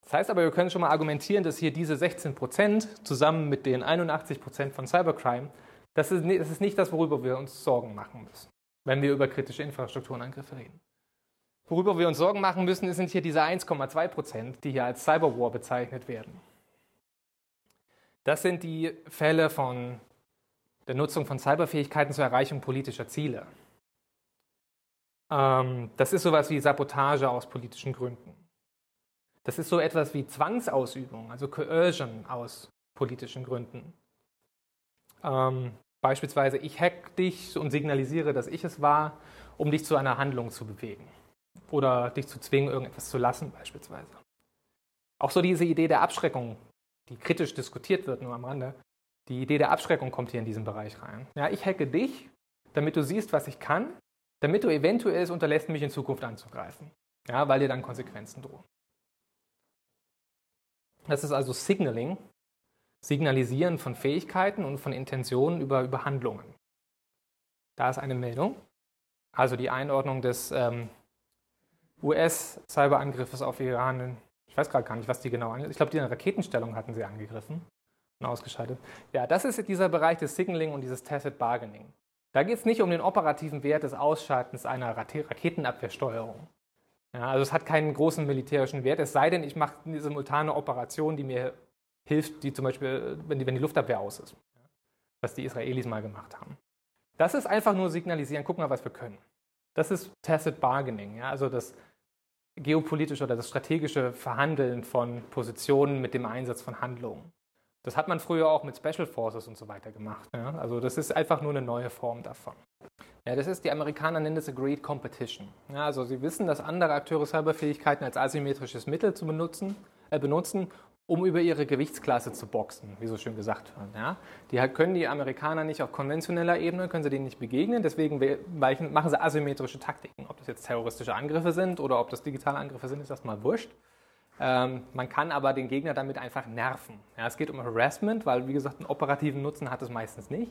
S6: Das heißt aber, wir können schon mal argumentieren, dass hier diese 16 Prozent zusammen mit den 81 Prozent von Cybercrime, das ist, das ist nicht das, worüber wir uns Sorgen machen müssen, wenn wir über kritische Infrastrukturenangriffe reden. Worüber wir uns Sorgen machen müssen, sind hier diese 1,2 Prozent, die hier als Cyberwar bezeichnet werden. Das sind die Fälle von der Nutzung von Cyberfähigkeiten zur Erreichung politischer Ziele. Ähm, das ist sowas wie Sabotage aus politischen Gründen. Das ist so etwas wie Zwangsausübung, also Coercion aus politischen Gründen. Ähm, beispielsweise, ich hack dich und signalisiere, dass ich es war, um dich zu einer Handlung zu bewegen. Oder dich zu zwingen, irgendetwas zu lassen, beispielsweise. Auch so diese Idee der Abschreckung, die kritisch diskutiert wird, nur am Rande. Die Idee der Abschreckung kommt hier in diesen Bereich rein. Ja, ich hacke dich, damit du siehst, was ich kann, damit du eventuell es unterlässt, mich in Zukunft anzugreifen. Ja, weil dir dann Konsequenzen drohen. Das ist also Signaling, Signalisieren von Fähigkeiten und von Intentionen über, über Handlungen. Da ist eine Meldung, also die Einordnung des ähm, US-Cyberangriffes auf Iran. Ich weiß gerade gar nicht, was die genau angegriffen Ich glaube, die Raketenstellung hatten sie angegriffen und ausgeschaltet. Ja, das ist dieser Bereich des Signaling und dieses Tacit Bargaining. Da geht es nicht um den operativen Wert des Ausschaltens einer Raketenabwehrsteuerung. Ja, also es hat keinen großen militärischen Wert, es sei denn, ich mache eine simultane Operation, die mir hilft, die zum Beispiel, wenn die, wenn die Luftabwehr aus ist. Was die Israelis mal gemacht haben. Das ist einfach nur signalisieren, guck mal, was wir können. Das ist Tacit Bargaining, ja, also das geopolitische oder das strategische Verhandeln von Positionen mit dem Einsatz von Handlungen. Das hat man früher auch mit Special Forces und so weiter gemacht. Ja? Also das ist einfach nur eine neue Form davon. Ja, das ist, die Amerikaner nennen das Agreed Competition. Ja, also sie wissen, dass andere Akteure Cyberfähigkeiten als asymmetrisches Mittel zu benutzen, äh, benutzen, um über ihre Gewichtsklasse zu boxen, wie so schön gesagt wird. Ja? Die können die Amerikaner nicht auf konventioneller Ebene, können sie denen nicht begegnen, deswegen machen sie asymmetrische Taktiken. Ob das jetzt terroristische Angriffe sind oder ob das digitale Angriffe sind, ist erstmal wurscht. Ähm, man kann aber den Gegner damit einfach nerven. Ja, es geht um Harassment, weil, wie gesagt, einen operativen Nutzen hat es meistens nicht.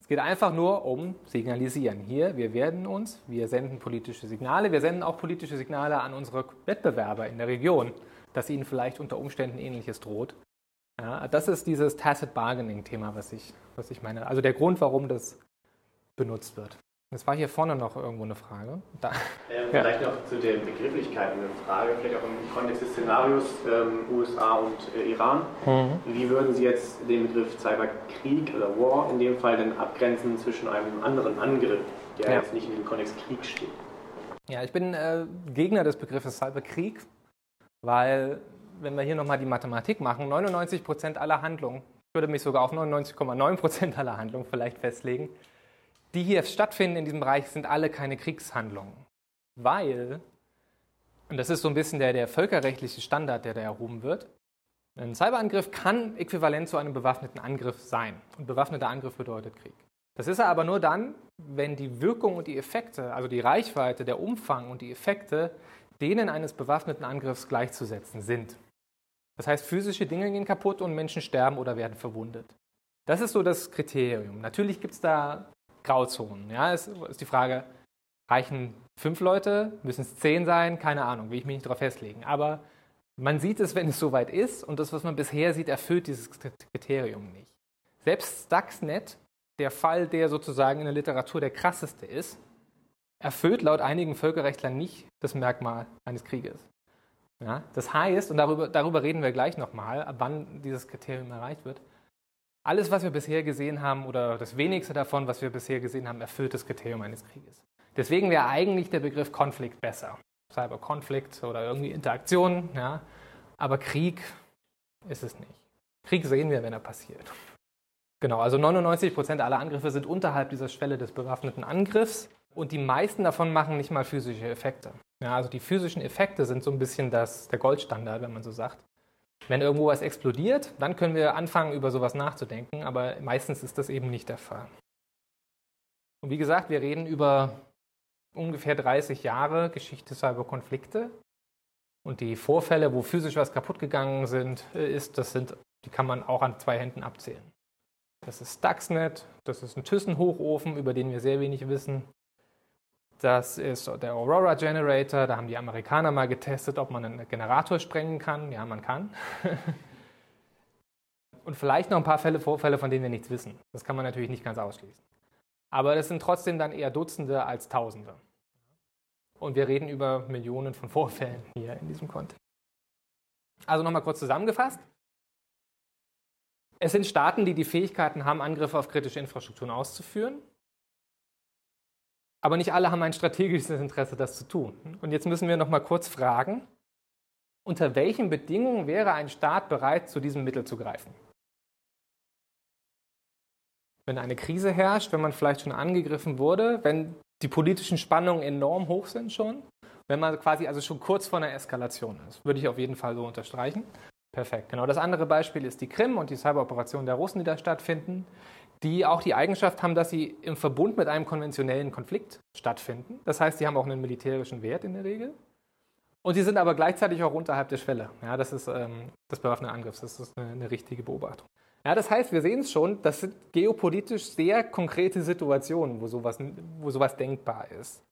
S6: Es geht einfach nur um Signalisieren. Hier, wir werden uns, wir senden politische Signale, wir senden auch politische Signale an unsere Wettbewerber in der Region, dass ihnen vielleicht unter Umständen Ähnliches droht. Ja, das ist dieses Tacit Bargaining-Thema, was ich, was ich meine. Also der Grund, warum das benutzt wird. Es war hier vorne noch irgendwo eine Frage.
S8: Da. Ähm, ja. Vielleicht noch zu den Begrifflichkeiten eine Frage, vielleicht auch im Kontext des Szenarios ähm, USA und äh, Iran. Mhm. Wie würden Sie jetzt den Begriff Cyberkrieg oder War in dem Fall denn abgrenzen zwischen einem anderen Angriff, der ja. jetzt nicht in dem Kontext Krieg steht?
S6: Ja, ich bin äh, Gegner des Begriffes Cyberkrieg, weil, wenn wir hier nochmal die Mathematik machen, 99 Prozent aller Handlungen, ich würde mich sogar auf 99,9 Prozent aller Handlungen vielleicht festlegen, die hier stattfinden in diesem Bereich, sind alle keine Kriegshandlungen. Weil, und das ist so ein bisschen der, der völkerrechtliche Standard, der da erhoben wird, ein Cyberangriff kann äquivalent zu einem bewaffneten Angriff sein. Und bewaffneter Angriff bedeutet Krieg. Das ist er aber nur dann, wenn die Wirkung und die Effekte, also die Reichweite, der Umfang und die Effekte denen eines bewaffneten Angriffs gleichzusetzen sind. Das heißt, physische Dinge gehen kaputt und Menschen sterben oder werden verwundet. Das ist so das Kriterium. Natürlich gibt es da Grauzonen. Ja, es ist die Frage, reichen fünf Leute, müssen es zehn sein, keine Ahnung, will ich mich nicht darauf festlegen. Aber man sieht es, wenn es soweit ist und das, was man bisher sieht, erfüllt dieses Kriterium nicht. Selbst Stuxnet, der Fall, der sozusagen in der Literatur der krasseste ist, erfüllt laut einigen Völkerrechtlern nicht das Merkmal eines Krieges. Ja, das heißt, und darüber, darüber reden wir gleich nochmal, ab wann dieses Kriterium erreicht wird, alles, was wir bisher gesehen haben, oder das wenigste davon, was wir bisher gesehen haben, erfüllt das Kriterium eines Krieges. Deswegen wäre eigentlich der Begriff Konflikt besser. Cyberkonflikt oder irgendwie Interaktion, ja. Aber Krieg ist es nicht. Krieg sehen wir, wenn er passiert. Genau, also 99 Prozent aller Angriffe sind unterhalb dieser Schwelle des bewaffneten Angriffs und die meisten davon machen nicht mal physische Effekte. Ja, also die physischen Effekte sind so ein bisschen das, der Goldstandard, wenn man so sagt. Wenn irgendwo was explodiert, dann können wir anfangen, über sowas nachzudenken, aber meistens ist das eben nicht der Fall. Und wie gesagt, wir reden über ungefähr 30 Jahre Geschichte Cyberkonflikte. Und die Vorfälle, wo physisch was kaputt gegangen sind, äh, ist, das sind, die kann man auch an zwei Händen abzählen. Das ist Stuxnet, das ist ein Thyssen-Hochofen, über den wir sehr wenig wissen. Das ist der Aurora Generator. Da haben die Amerikaner mal getestet, ob man einen Generator sprengen kann. Ja, man kann. Und vielleicht noch ein paar Fälle, Vorfälle, von denen wir nichts wissen. Das kann man natürlich nicht ganz ausschließen. Aber das sind trotzdem dann eher Dutzende als Tausende. Und wir reden über Millionen von Vorfällen hier in diesem Kontext. Also nochmal kurz zusammengefasst. Es sind Staaten, die die Fähigkeiten haben, Angriffe auf kritische Infrastrukturen auszuführen. Aber nicht alle haben ein strategisches Interesse, das zu tun. Und jetzt müssen wir noch mal kurz fragen, unter welchen Bedingungen wäre ein Staat bereit, zu diesem Mittel zu greifen? Wenn eine Krise herrscht, wenn man vielleicht schon angegriffen wurde, wenn die politischen Spannungen enorm hoch sind schon, wenn man quasi also schon kurz vor einer Eskalation ist, würde ich auf jeden Fall so unterstreichen. Perfekt, genau. Das andere Beispiel ist die Krim und die Cyberoperationen der Russen, die da stattfinden die auch die Eigenschaft haben, dass sie im Verbund mit einem konventionellen Konflikt stattfinden. Das heißt, sie haben auch einen militärischen Wert in der Regel. Und sie sind aber gleichzeitig auch unterhalb der Schwelle. Ja, das ist ähm, das bewaffnete Angriffs. Das ist eine, eine richtige Beobachtung. Ja, das heißt, wir sehen es schon, das sind geopolitisch sehr konkrete Situationen, wo sowas, wo sowas denkbar ist.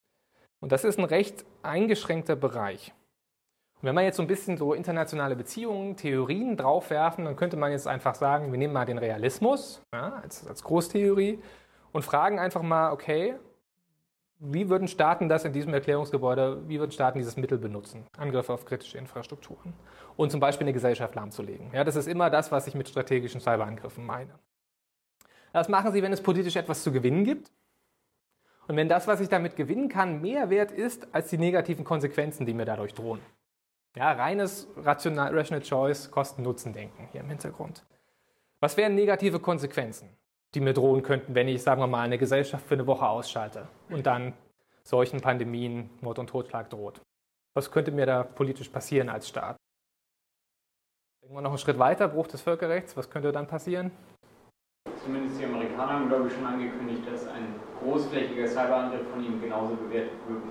S6: Und das ist ein recht eingeschränkter Bereich. Und wenn wir jetzt so ein bisschen so internationale Beziehungen, Theorien draufwerfen, dann könnte man jetzt einfach sagen, wir nehmen mal den Realismus ja, als, als Großtheorie und fragen einfach mal, okay, wie würden Staaten das in diesem Erklärungsgebäude, wie würden Staaten dieses Mittel benutzen? Angriffe auf kritische Infrastrukturen und zum Beispiel eine Gesellschaft lahmzulegen. Ja, das ist immer das, was ich mit strategischen Cyberangriffen meine. Das machen sie, wenn es politisch etwas zu gewinnen gibt. Und wenn das, was ich damit gewinnen kann, mehr wert ist als die negativen Konsequenzen, die mir dadurch drohen. Ja, reines Rational, Rational Choice, Kosten-Nutzen-Denken hier im Hintergrund. Was wären negative Konsequenzen, die mir drohen könnten, wenn ich, sagen wir mal, eine Gesellschaft für eine Woche ausschalte und dann solchen Pandemien, Mord und Totschlag droht? Was könnte mir da politisch passieren als Staat? Denken wir noch einen Schritt weiter, Bruch des Völkerrechts, was könnte dann passieren?
S7: Zumindest die Amerikaner haben, glaube ich, schon angekündigt, dass ein großflächiger Cyberangriff von ihnen genauso bewertet wird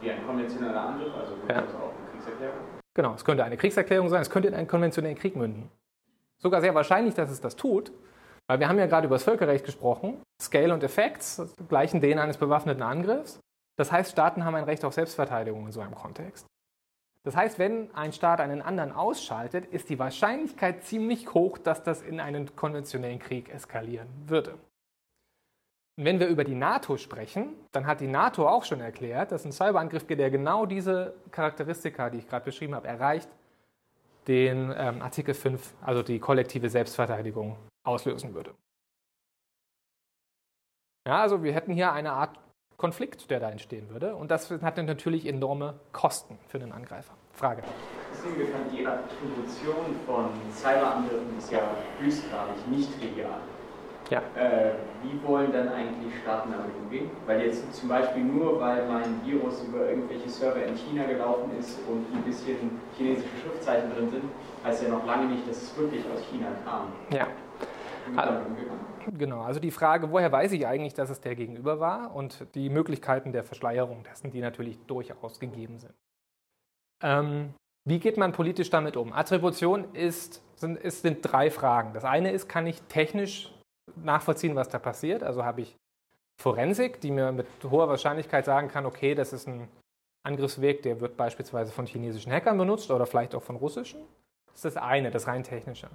S7: wie ein konventioneller Angriff, also ja. auch Kriegserklärung?
S6: Genau, es könnte eine Kriegserklärung sein, es könnte in einen konventionellen Krieg münden. Sogar sehr wahrscheinlich, dass es das tut, Weil wir haben ja gerade über das Völkerrecht gesprochen. Scale und Effects gleichen denen eines bewaffneten Angriffs. Das heißt, Staaten haben ein Recht auf Selbstverteidigung in so einem Kontext. Das heißt, wenn ein Staat einen anderen ausschaltet, ist die Wahrscheinlichkeit ziemlich hoch, dass das in einen konventionellen Krieg eskalieren würde. Und wenn wir über die NATO sprechen, dann hat die NATO auch schon erklärt, dass ein Cyberangriff, der genau diese Charakteristika, die ich gerade beschrieben habe, erreicht, den ähm, Artikel 5, also die kollektive Selbstverteidigung, auslösen würde. Ja, also wir hätten hier eine Art Konflikt, der da entstehen würde. Und das hat natürlich enorme Kosten für den Angreifer. Frage.
S7: Die Attribution von Cyberangriffen ist ja höchstgradig nicht trivial.
S6: Ja.
S7: Äh, wie wollen dann eigentlich Staaten damit umgehen? Weil jetzt zum Beispiel nur, weil mein Virus über irgendwelche Server in China gelaufen ist und ein bisschen chinesische Schriftzeichen drin sind, heißt ja noch lange nicht, dass es wirklich aus China kam.
S6: Ja. Genau, also die Frage, woher weiß ich eigentlich, dass es der Gegenüber war und die Möglichkeiten der Verschleierung dessen, die natürlich durchaus gegeben sind. Ähm, wie geht man politisch damit um? Attribution ist, sind, ist, sind drei Fragen. Das eine ist, kann ich technisch nachvollziehen, was da passiert? Also habe ich Forensik, die mir mit hoher Wahrscheinlichkeit sagen kann, okay, das ist ein Angriffsweg, der wird beispielsweise von chinesischen Hackern benutzt oder vielleicht auch von russischen. Das ist das eine, das rein technische.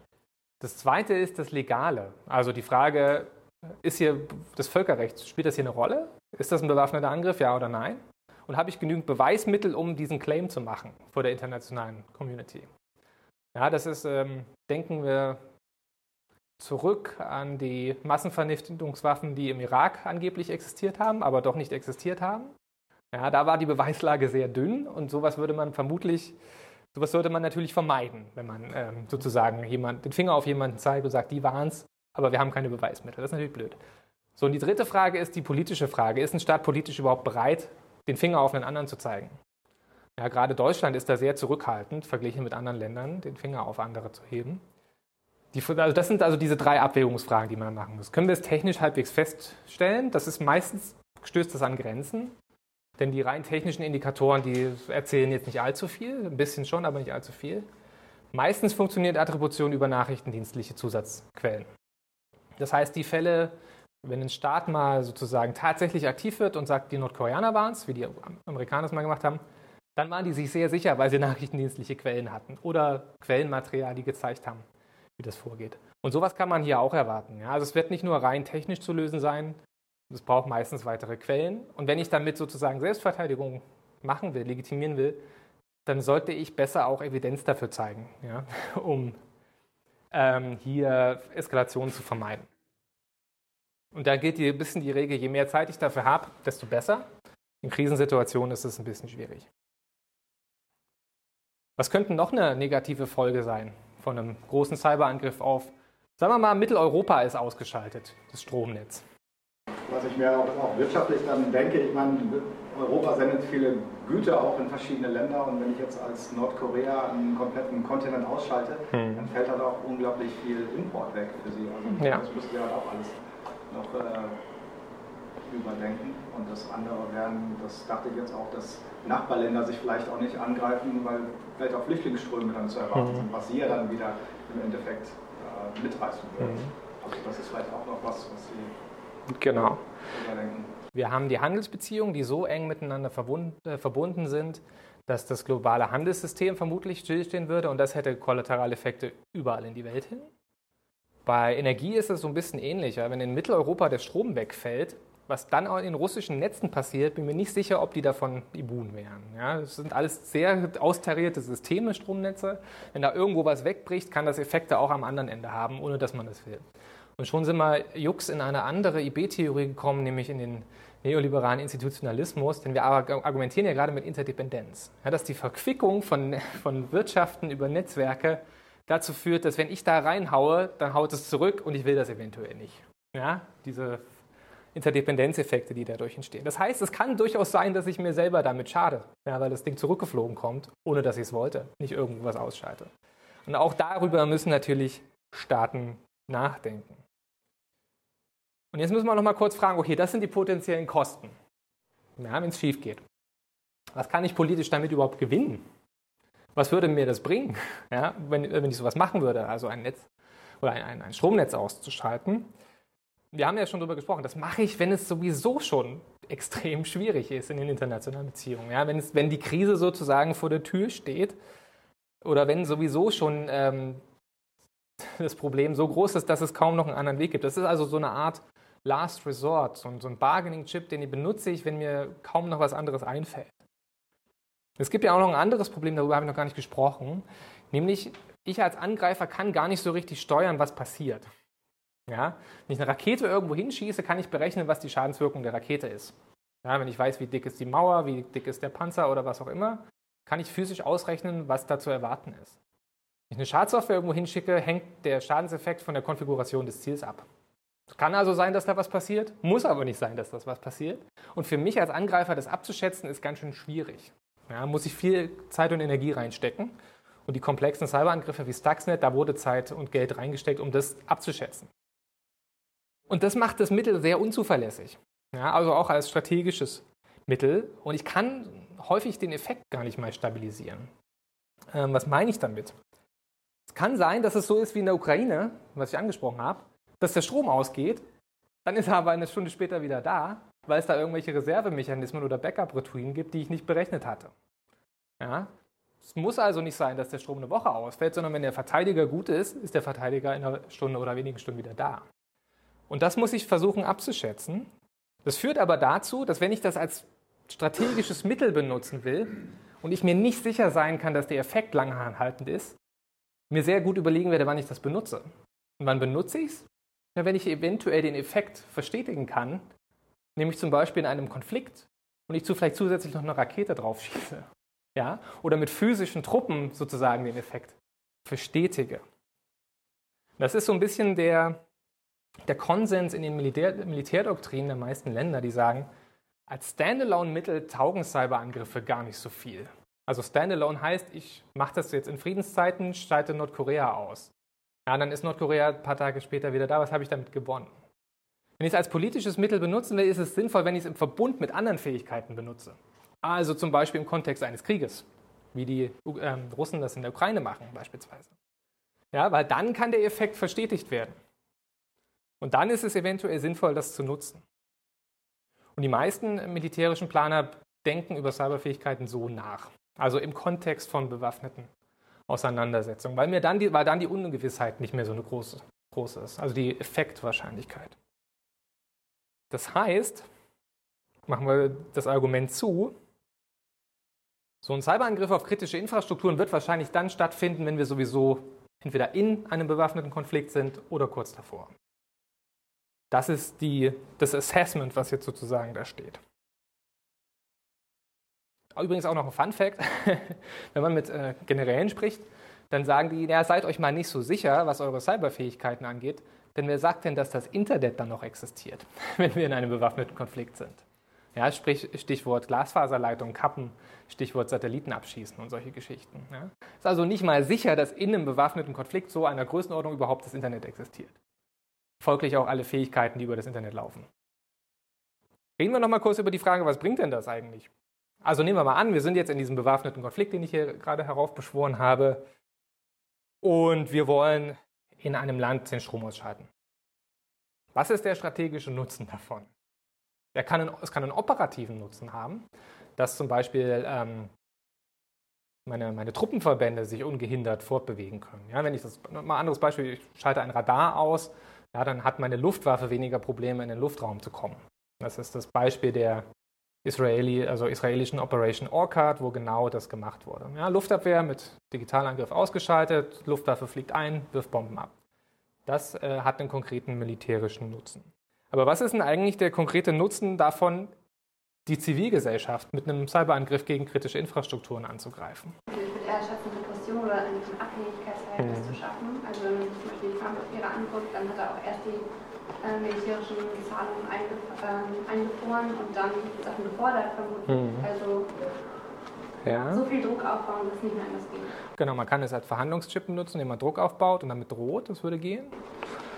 S6: Das zweite ist das Legale. Also die Frage, ist hier das Völkerrecht, spielt das hier eine Rolle? Ist das ein bewaffneter Angriff, ja oder nein? Und habe ich genügend Beweismittel, um diesen Claim zu machen vor der internationalen Community? Ja, das ist, ähm, denken wir zurück an die Massenvernichtungswaffen, die im Irak angeblich existiert haben, aber doch nicht existiert haben. Ja, da war die Beweislage sehr dünn und sowas würde man vermutlich, sowas sollte man natürlich vermeiden, wenn man ähm, sozusagen jemand, den Finger auf jemanden zeigt und sagt, die waren es, aber wir haben keine Beweismittel. Das ist natürlich blöd. So, und die dritte Frage ist die politische Frage. Ist ein Staat politisch überhaupt bereit, den Finger auf einen anderen zu zeigen? Ja, gerade Deutschland ist da sehr zurückhaltend, verglichen mit anderen Ländern, den Finger auf andere zu heben. Die, also das sind also diese drei Abwägungsfragen, die man machen muss. Können wir es technisch halbwegs feststellen? Das ist meistens, stößt das an Grenzen. Denn die rein technischen Indikatoren, die erzählen jetzt nicht allzu viel, ein bisschen schon, aber nicht allzu viel. Meistens funktioniert Attribution über nachrichtendienstliche Zusatzquellen. Das heißt, die Fälle, wenn ein Staat mal sozusagen tatsächlich aktiv wird und sagt, die Nordkoreaner waren es, wie die Amerikaner es mal gemacht haben, dann waren die sich sehr sicher, weil sie nachrichtendienstliche Quellen hatten oder Quellenmaterial, die gezeigt haben, wie das vorgeht. Und sowas kann man hier auch erwarten. Ja? Also es wird nicht nur rein technisch zu lösen sein, es braucht meistens weitere Quellen. Und wenn ich damit sozusagen Selbstverteidigung machen will, legitimieren will, dann sollte ich besser auch Evidenz dafür zeigen, ja? um ähm, hier Eskalationen zu vermeiden. Und da gilt ein bisschen die Regel, je mehr Zeit ich dafür habe, desto besser. In Krisensituationen ist es ein bisschen schwierig. Was könnte noch eine negative Folge sein von einem großen Cyberangriff auf, sagen wir mal, Mitteleuropa ist ausgeschaltet, das Stromnetz?
S3: Was ich mir auch, wirtschaftlich dann denke, ich meine, Europa sendet viele Güter auch in verschiedene Länder und wenn ich jetzt als Nordkorea einen kompletten Kontinent ausschalte, hm. dann fällt halt auch unglaublich viel Import weg für sie. Also ja. das müsst ihr halt auch alles noch äh, überdenken. Und das andere wären, das dachte ich jetzt auch, dass Nachbarländer sich vielleicht auch nicht angreifen, weil vielleicht auch Flüchtlingsströme dann zu erwarten mhm. sind, was sie ja dann wieder im Endeffekt äh, mitreißen würden. Mhm. Also das ist vielleicht auch noch was, was sie
S6: genau. überdenken. Wir haben die Handelsbeziehungen, die so eng miteinander äh, verbunden sind, dass das globale Handelssystem vermutlich stillstehen würde und das hätte Kollateraleffekte überall in die Welt hin. Bei Energie ist es so ein bisschen ähnlicher. Wenn in Mitteleuropa der Strom wegfällt, was dann auch in russischen Netzen passiert, bin mir nicht sicher, ob die davon immun wären. Ja, das sind alles sehr austarierte Systeme, Stromnetze. Wenn da irgendwo was wegbricht, kann das Effekte auch am anderen Ende haben, ohne dass man das will. Und schon sind wir Jux in eine andere IB-Theorie gekommen, nämlich in den neoliberalen Institutionalismus, denn wir argumentieren ja gerade mit Interdependenz. Ja, dass die Verquickung von, von Wirtschaften über Netzwerke dazu führt, dass wenn ich da reinhaue, dann haut es zurück und ich will das eventuell nicht. Ja, diese Interdependenzeffekte, die dadurch entstehen. Das heißt, es kann durchaus sein, dass ich mir selber damit schade, ja, weil das Ding zurückgeflogen kommt, ohne dass ich es wollte, nicht irgendwas ausschalte. Und auch darüber müssen natürlich Staaten nachdenken. Und jetzt müssen wir noch mal kurz fragen, okay, das sind die potenziellen Kosten, ja, wenn es schief geht. Was kann ich politisch damit überhaupt gewinnen? Was würde mir das bringen, ja, wenn, wenn ich sowas machen würde, also ein Netz oder ein, ein Stromnetz auszuschalten. Wir haben ja schon darüber gesprochen, das mache ich, wenn es sowieso schon extrem schwierig ist in den internationalen Beziehungen. Ja, wenn, es, wenn die Krise sozusagen vor der Tür steht oder wenn sowieso schon ähm, das Problem so groß ist, dass es kaum noch einen anderen Weg gibt. Das ist also so eine Art Last Resort, so, so ein Bargaining-Chip, den benutze ich, wenn mir kaum noch was anderes einfällt. Es gibt ja auch noch ein anderes Problem, darüber habe ich noch gar nicht gesprochen, nämlich ich als Angreifer kann gar nicht so richtig steuern, was passiert. Ja? Wenn ich eine Rakete irgendwo hinschieße, kann ich berechnen, was die Schadenswirkung der Rakete ist. Ja, wenn ich weiß, wie dick ist die Mauer, wie dick ist der Panzer oder was auch immer, kann ich physisch ausrechnen, was da zu erwarten ist. Wenn ich eine Schadsoftware irgendwo hinschicke, hängt der Schadenseffekt von der Konfiguration des Ziels ab. Es kann also sein, dass da was passiert, muss aber nicht sein, dass das was passiert. Und für mich als Angreifer das abzuschätzen, ist ganz schön schwierig. Ja, muss ich viel Zeit und Energie reinstecken. Und die komplexen Cyberangriffe wie Stuxnet, da wurde Zeit und Geld reingesteckt, um das abzuschätzen. Und das macht das Mittel sehr unzuverlässig. Ja, also auch als strategisches Mittel. Und ich kann häufig den Effekt gar nicht mal stabilisieren. Ähm, was meine ich damit? Es kann sein, dass es so ist wie in der Ukraine, was ich angesprochen habe, dass der Strom ausgeht, dann ist er aber eine Stunde später wieder da, weil es da irgendwelche Reservemechanismen oder Backup-Routinen gibt, die ich nicht berechnet hatte. Ja? Es muss also nicht sein, dass der Strom eine Woche ausfällt, sondern wenn der Verteidiger gut ist, ist der Verteidiger in einer Stunde oder wenigen Stunden wieder da. Und das muss ich versuchen abzuschätzen. Das führt aber dazu, dass wenn ich das als strategisches Mittel benutzen will und ich mir nicht sicher sein kann, dass der Effekt langanhaltend ist, mir sehr gut überlegen werde, wann ich das benutze. Und wann benutze ich es? Ja, wenn ich eventuell den Effekt verstetigen kann, nämlich zum Beispiel in einem Konflikt und ich zu vielleicht zusätzlich noch eine Rakete draufschieße. Ja? Oder mit physischen Truppen sozusagen den Effekt verstetige. Das ist so ein bisschen der, der Konsens in den Militär, Militärdoktrinen der meisten Länder, die sagen, als Standalone-Mittel taugen Cyberangriffe gar nicht so viel. Also Standalone heißt, ich mache das jetzt in Friedenszeiten, schalte Nordkorea aus. Ja, dann ist Nordkorea ein paar Tage später wieder da. Was habe ich damit gewonnen? Wenn ich es als politisches Mittel benutzen will, ist es sinnvoll, wenn ich es im Verbund mit anderen Fähigkeiten benutze. Also zum Beispiel im Kontext eines Krieges, wie die ähm, Russen das in der Ukraine machen beispielsweise. Ja, weil dann kann der Effekt verstetigt werden. Und dann ist es eventuell sinnvoll, das zu nutzen. Und die meisten militärischen Planer denken über Cyberfähigkeiten so nach. Also im Kontext von bewaffneten Auseinandersetzungen, weil, mir dann die, weil dann die Ungewissheit nicht mehr so eine große, große ist, also die Effektwahrscheinlichkeit. Das heißt, machen wir das Argument zu, so ein Cyberangriff auf kritische Infrastrukturen wird wahrscheinlich dann stattfinden, wenn wir sowieso entweder in einem bewaffneten Konflikt sind oder kurz davor. Das ist die, das Assessment, was jetzt sozusagen da steht. Übrigens auch noch ein Fun Fact: Wenn man mit äh, Generälen spricht, dann sagen die, ja, seid euch mal nicht so sicher, was eure Cyberfähigkeiten angeht, denn wer sagt denn, dass das Internet dann noch existiert, wenn wir in einem bewaffneten Konflikt sind? Ja, sprich, Stichwort Glasfaserleitung, Kappen, Stichwort Satelliten abschießen und solche Geschichten. Ja. Ist also nicht mal sicher, dass in einem bewaffneten Konflikt so einer Größenordnung überhaupt das Internet existiert. Folglich auch alle Fähigkeiten, die über das Internet laufen. Reden wir nochmal kurz über die Frage, was bringt denn das eigentlich? Also nehmen wir mal an, wir sind jetzt in diesem bewaffneten Konflikt, den ich hier gerade heraufbeschworen habe, und wir wollen in einem Land den Strom ausschalten. Was ist der strategische Nutzen davon? Kann einen, es kann einen operativen Nutzen haben, dass zum Beispiel ähm, meine, meine, Truppenverbände sich ungehindert fortbewegen können. Ja, wenn ich das mal ein anderes Beispiel, ich schalte ein Radar aus, ja, dann hat meine Luftwaffe weniger Probleme, in den Luftraum zu kommen. Das ist das Beispiel der Israeli, also israelischen Operation Orcard, wo genau das gemacht wurde. Ja, Luftabwehr mit Digitalangriff ausgeschaltet, Luftwaffe fliegt ein, wirft Bomben ab. Das äh, hat einen konkreten militärischen Nutzen. Aber was ist denn eigentlich der konkrete Nutzen davon, die Zivilgesellschaft mit einem Cyberangriff gegen kritische Infrastrukturen anzugreifen?
S9: Eher schaffen, Depression oder ein Hm. zu schaffen. Also wenn man sich zum Beispiel die Trump-Affäre anguckt, dann hat er auch erst die äh, militärischen Zahlungen eingef äh, eingefroren und dann Sachen gefordert vermutlich. Mhm. Also ja. so viel Druck aufbauen, dass nicht mehr anders geht.
S6: Genau, man kann es als Verhandlungschip benutzen, indem man Druck aufbaut und damit droht, das würde gehen.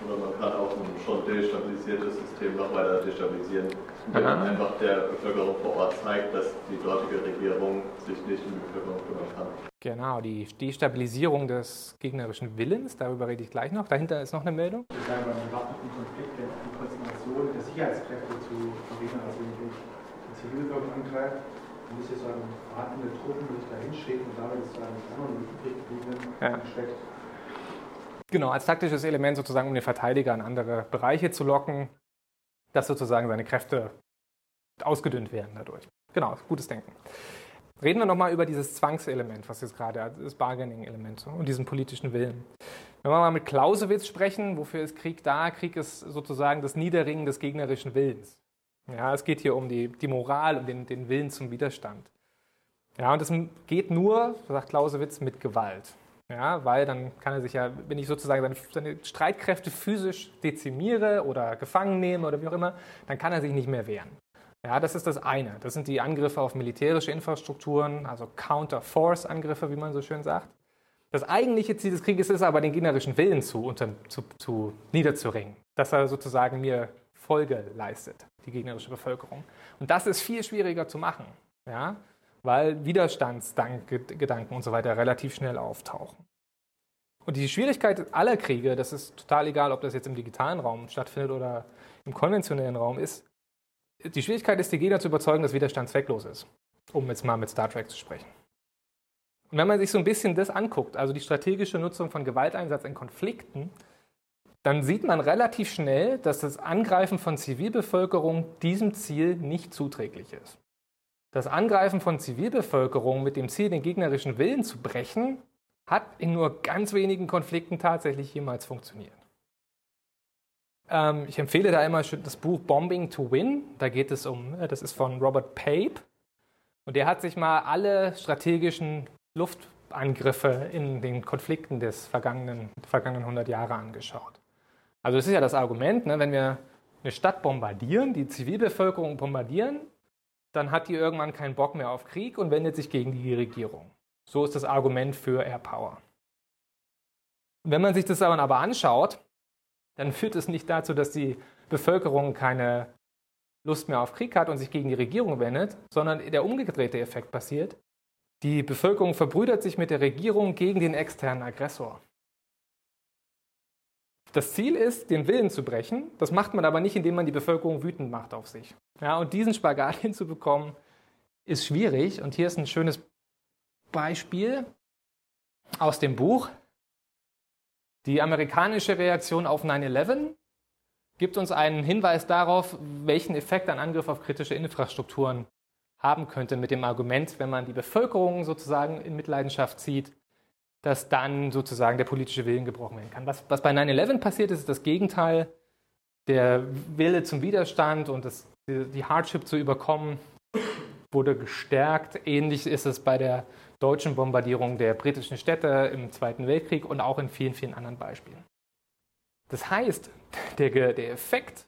S10: Oder man kann auch ein schon destabilisiertes System noch weiter destabilisieren, Ja. einfach der Bevölkerung vor Ort zeigt, dass die dortige Regierung sich nicht um die Bevölkerung kümmern kann.
S6: Genau, die Destabilisierung des gegnerischen Willens, darüber rede ich gleich noch. Dahinter ist noch eine Meldung.
S3: Ich sage mal, die bewaffneten Konflikte, die Konzentration der Sicherheitskräfte zu also ich die Zivilbevölkerung angreife, dann muss sagen, vorhandene Truppen muss ich da hinschicken und damit ist dann ein übriggebliebenen ja. gesteckt.
S6: Genau, als taktisches Element sozusagen, um den Verteidiger in andere Bereiche zu locken, dass sozusagen seine Kräfte ausgedünnt werden dadurch. Genau, gutes Denken. Reden wir nochmal über dieses Zwangselement, was jetzt gerade das Bargaining-Element und diesen politischen Willen. Wenn wir mal mit Clausewitz sprechen, wofür ist Krieg da? Krieg ist sozusagen das Niederringen des gegnerischen Willens. Ja, es geht hier um die, die Moral, um den, den Willen zum Widerstand. Ja, und es geht nur, sagt Clausewitz, mit Gewalt. Ja, weil dann kann er sich ja, wenn ich sozusagen seine, seine, Streitkräfte physisch dezimiere oder gefangen nehme oder wie auch immer, dann kann er sich nicht mehr wehren. Ja, das ist das eine. Das sind die Angriffe auf militärische Infrastrukturen, also Counter-Force-Angriffe, wie man so schön sagt. Das eigentliche Ziel des Krieges ist aber, den gegnerischen Willen zu, unter, zu, zu niederzuringen, dass er sozusagen mir Folge leistet, die gegnerische Bevölkerung. Und das ist viel schwieriger zu machen. Ja? weil Widerstandsgedanken und so weiter relativ schnell auftauchen. Und die Schwierigkeit aller Kriege, das ist total egal, ob das jetzt im digitalen Raum stattfindet oder im konventionellen Raum ist, die Schwierigkeit ist, die Gegner zu überzeugen, dass Widerstand zwecklos ist, um jetzt mal mit Star Trek zu sprechen. Und wenn man sich so ein bisschen das anguckt, also die strategische Nutzung von Gewalteinsatz in Konflikten, dann sieht man relativ schnell, dass das Angreifen von Zivilbevölkerung diesem Ziel nicht zuträglich ist. Das Angreifen von Zivilbevölkerung mit dem Ziel, den gegnerischen Willen zu brechen, hat in nur ganz wenigen Konflikten tatsächlich jemals funktioniert. Ähm, ich empfehle da immer das Buch Bombing to Win. Da geht es um, äh, das ist von Robert Pape. Und der hat sich mal alle strategischen Luftangriffe in den Konflikten des vergangenen, vergangenen 100 Jahre angeschaut. Also das ist ja das Argument, ne, wenn wir eine Stadt bombardieren, die Zivilbevölkerung bombardieren, dann hat die irgendwann keinen Bock mehr auf Krieg und wendet sich gegen die Regierung. So ist das Argument für Air Power. Wenn man sich das aber anschaut, dann führt es nicht dazu, dass die Bevölkerung keine Lust mehr auf Krieg hat und sich gegen die Regierung wendet, sondern der umgedrehte Effekt passiert. Die Bevölkerung verbrüdert sich mit der Regierung gegen den externen Aggressor. Das Ziel ist, den Willen zu brechen. Das macht man aber nicht, indem man die Bevölkerung wütend macht auf sich. Ja, und diesen Spagat hinzubekommen, ist schwierig. Und hier ist ein schönes Beispiel aus dem Buch. Die amerikanische Reaktion auf 9-11 gibt uns einen Hinweis darauf, welchen Effekt ein Angriff auf kritische Infrastrukturen haben könnte, mit dem Argument, wenn man die Bevölkerung sozusagen in Mitleidenschaft zieht, dass dann sozusagen der politische Willen gebrochen werden kann. Was, was bei 9-11 passiert ist, ist das Gegenteil. Der Wille zum Widerstand und das, die, die Hardship zu überkommen wurde gestärkt. Ähnlich ist es bei der deutschen Bombardierung der britischen Städte im Zweiten Weltkrieg und auch in vielen, vielen anderen Beispielen. Das heißt, der, der Effekt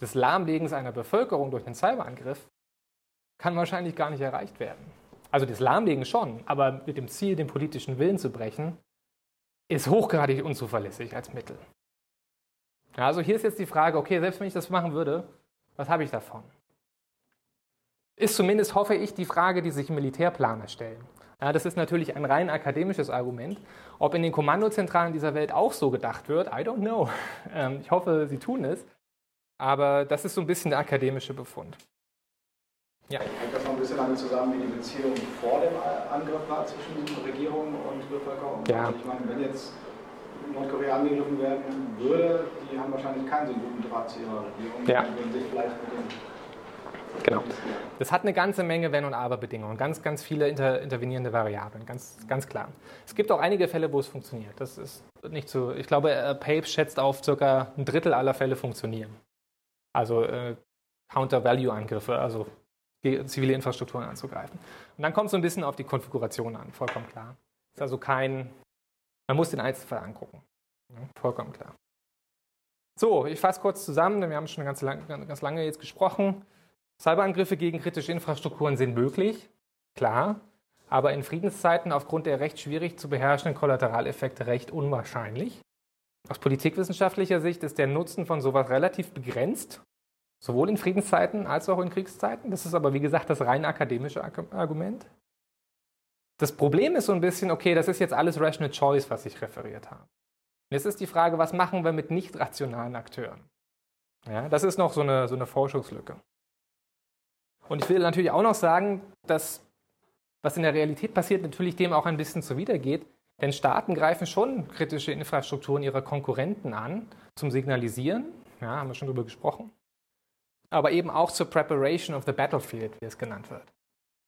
S6: des Lahmlegens einer Bevölkerung durch einen Cyberangriff kann wahrscheinlich gar nicht erreicht werden also das Lahmlegen schon, aber mit dem Ziel, den politischen Willen zu brechen, ist hochgradig unzuverlässig als Mittel. Ja, also hier ist jetzt die Frage, okay, selbst wenn ich das machen würde, was habe ich davon? Ist zumindest, hoffe ich, die Frage, die sich Militärplaner stellen. Ja, das ist natürlich ein rein akademisches Argument. Ob in den Kommandozentralen dieser Welt auch so gedacht wird, I don't know. Ähm, ich hoffe, sie tun es. Aber das ist so ein bisschen der akademische Befund.
S3: Ja. Ein bisschen damit zusammen, wie die Beziehung vor dem Angriff war zwischen Regierung und Bevölkerung?
S6: Ja.
S3: Also ich meine, wenn jetzt Nordkorea angegriffen werden würde, die haben wahrscheinlich keinen so guten Draht zu ihrer Regierung.
S6: Ja.
S3: Die würden sich vielleicht mit dem
S6: Genau. Das hat eine ganze Menge Wenn- und Aber-Bedingungen, ganz, ganz viele inter intervenierende Variablen, ganz, ganz klar. Es gibt auch einige Fälle, wo es funktioniert. Das ist nicht so. Ich glaube, äh, Pape schätzt auf, circa ein Drittel aller Fälle funktionieren. Also äh, Counter-Value-Angriffe, also zivile Infrastrukturen anzugreifen. Und dann kommt es so ein bisschen auf die Konfiguration an, vollkommen klar. Ist also kein, man muss den Einzelfall angucken. Ja, vollkommen klar. So, ich fasse kurz zusammen, denn wir haben schon ganz, lang, ganz lange jetzt gesprochen. Cyberangriffe gegen kritische Infrastrukturen sind möglich, klar, aber in Friedenszeiten aufgrund der recht schwierig zu beherrschenden Kollateraleffekte recht unwahrscheinlich. Aus politikwissenschaftlicher Sicht ist der Nutzen von sowas relativ begrenzt Sowohl in Friedenszeiten als auch in Kriegszeiten. Das ist aber, wie gesagt, das rein akademische Argument. Das Problem ist so ein bisschen, okay, das ist jetzt alles Rational Choice, was ich referiert habe. Jetzt ist die Frage, was machen wir mit nicht rationalen Akteuren? Ja, das ist noch so eine, so eine Forschungslücke. Und ich will natürlich auch noch sagen, dass was in der Realität passiert, natürlich dem auch ein bisschen zuwidergeht. Denn Staaten greifen schon kritische Infrastrukturen ihrer Konkurrenten an zum Signalisieren. Ja, haben wir schon drüber gesprochen. Aber eben auch zur Preparation of the Battlefield, wie es genannt wird.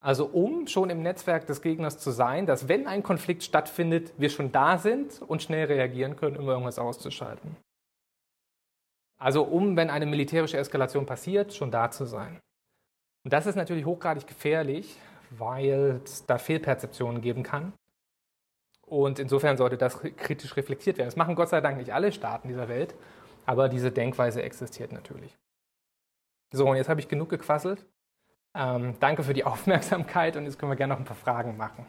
S6: Also um schon im Netzwerk des Gegners zu sein, dass wenn ein Konflikt stattfindet, wir schon da sind und schnell reagieren können, um irgendwas auszuschalten. Also um, wenn eine militärische Eskalation passiert, schon da zu sein. Und das ist natürlich hochgradig gefährlich, weil es da Fehlperzeptionen geben kann. Und insofern sollte das kritisch reflektiert werden. Das machen Gott sei Dank nicht alle Staaten dieser Welt, aber diese Denkweise existiert natürlich. So, und jetzt habe ich genug gequasselt. Ähm, danke für die Aufmerksamkeit und jetzt können wir gerne noch ein paar Fragen machen.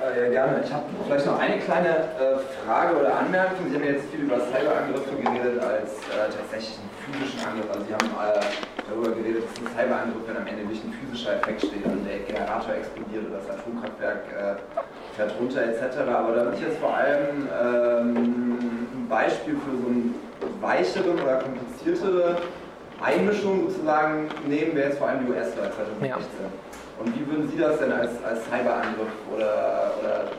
S11: Äh, ja, gerne. Ich habe vielleicht noch eine kleine äh, Frage oder Anmerkung. Sie haben jetzt viel über Cyberangriffe geredet als äh, tatsächlich einen physischen Angriff. Also Sie haben äh, darüber geredet, dass ein Cyberangriff, wenn am Ende nicht ein physischer Effekt steht, also der Generator explodiert oder das Atomkraftwerk äh, fährt runter etc. Aber da würde ich jetzt vor allem ähm, ein Beispiel für so ein weichere oder kompliziertere Einmischung sozusagen nehmen wir jetzt vor allem die US-Wahl 2016. Ja. Und wie würden Sie das denn als, als Cyberangriff oder, oder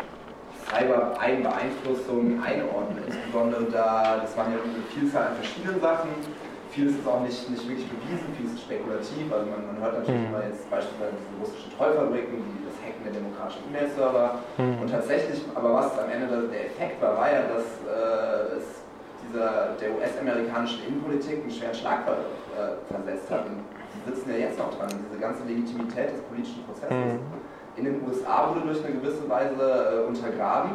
S11: Cyber-Beeinflussung einordnen? Insbesondere da, das waren ja eine Vielzahl an verschiedenen Sachen. Vieles ist auch nicht, nicht wirklich bewiesen, vieles ist spekulativ. Also man, man hört natürlich mhm. immer jetzt beispielsweise diese russischen Trollfabriken, die, das Hacken der demokratischen E-Mail-Server. Mhm. Und tatsächlich, aber was am Ende der Effekt war, war ja, dass äh, es dieser, der US-amerikanischen Innenpolitik einen schweren Schlag äh, versetzt hat. Und die sitzen ja jetzt noch dran. Diese ganze Legitimität des politischen Prozesses mhm. in den USA wurde durch eine gewisse Weise äh, untergraben.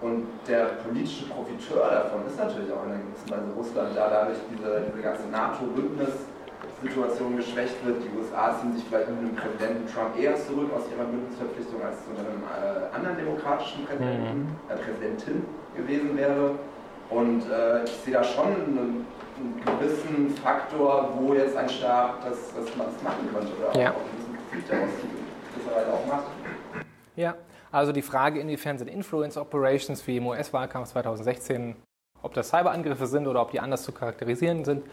S11: Und der politische Profiteur davon ist natürlich auch in einer gewissen Weise Russland, da dadurch diese, diese ganze NATO-Bündnis-Situation geschwächt wird. Die USA ziehen sich vielleicht mit dem Präsidenten Trump eher zurück aus ihrer Bündnisverpflichtung, als es unter einem äh, anderen demokratischen Präsidenten, mhm. äh, Präsidentin gewesen wäre. Und äh, ich sehe da schon einen, einen, gewissen Faktor, wo jetzt ein Staat das, das, das machen könnte oder ja. auch einen gewissen Profit daraus gewisserweise auch macht.
S6: Ja, also die Frage, inwiefern sind Influence Operations wie im US-Wahlkampf 2016, ob das Cyberangriffe sind oder ob die anders zu charakterisieren sind.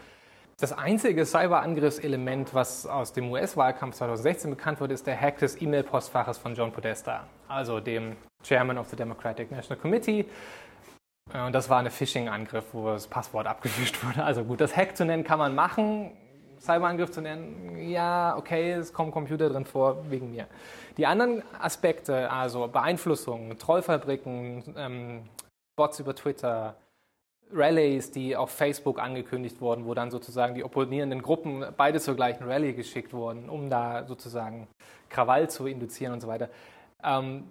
S6: Das einzige Cyberangriffselement, was aus dem US-Wahlkampf 2016 bekannt wurde, ist der Hack des E-Mail-Postfaches von John Podesta, also dem Chairman of the Democratic National Committee, und das war ein Phishing-Angriff, wo das Passwort abgefischt wurde. Also gut, das Hack zu nennen kann man machen. Cyberangriff zu nennen, ja, okay, es kommen Computer drin vor, wegen mir. Die anderen Aspekte, also Beeinflussung, Trollfabriken, ähm, Bots über Twitter, Rallies, die auf Facebook angekündigt wurden, wo dann sozusagen die opponierenden Gruppen beide zur gleichen Rallye geschickt wurden, um da sozusagen Krawall zu induzieren und so weiter. Ähm,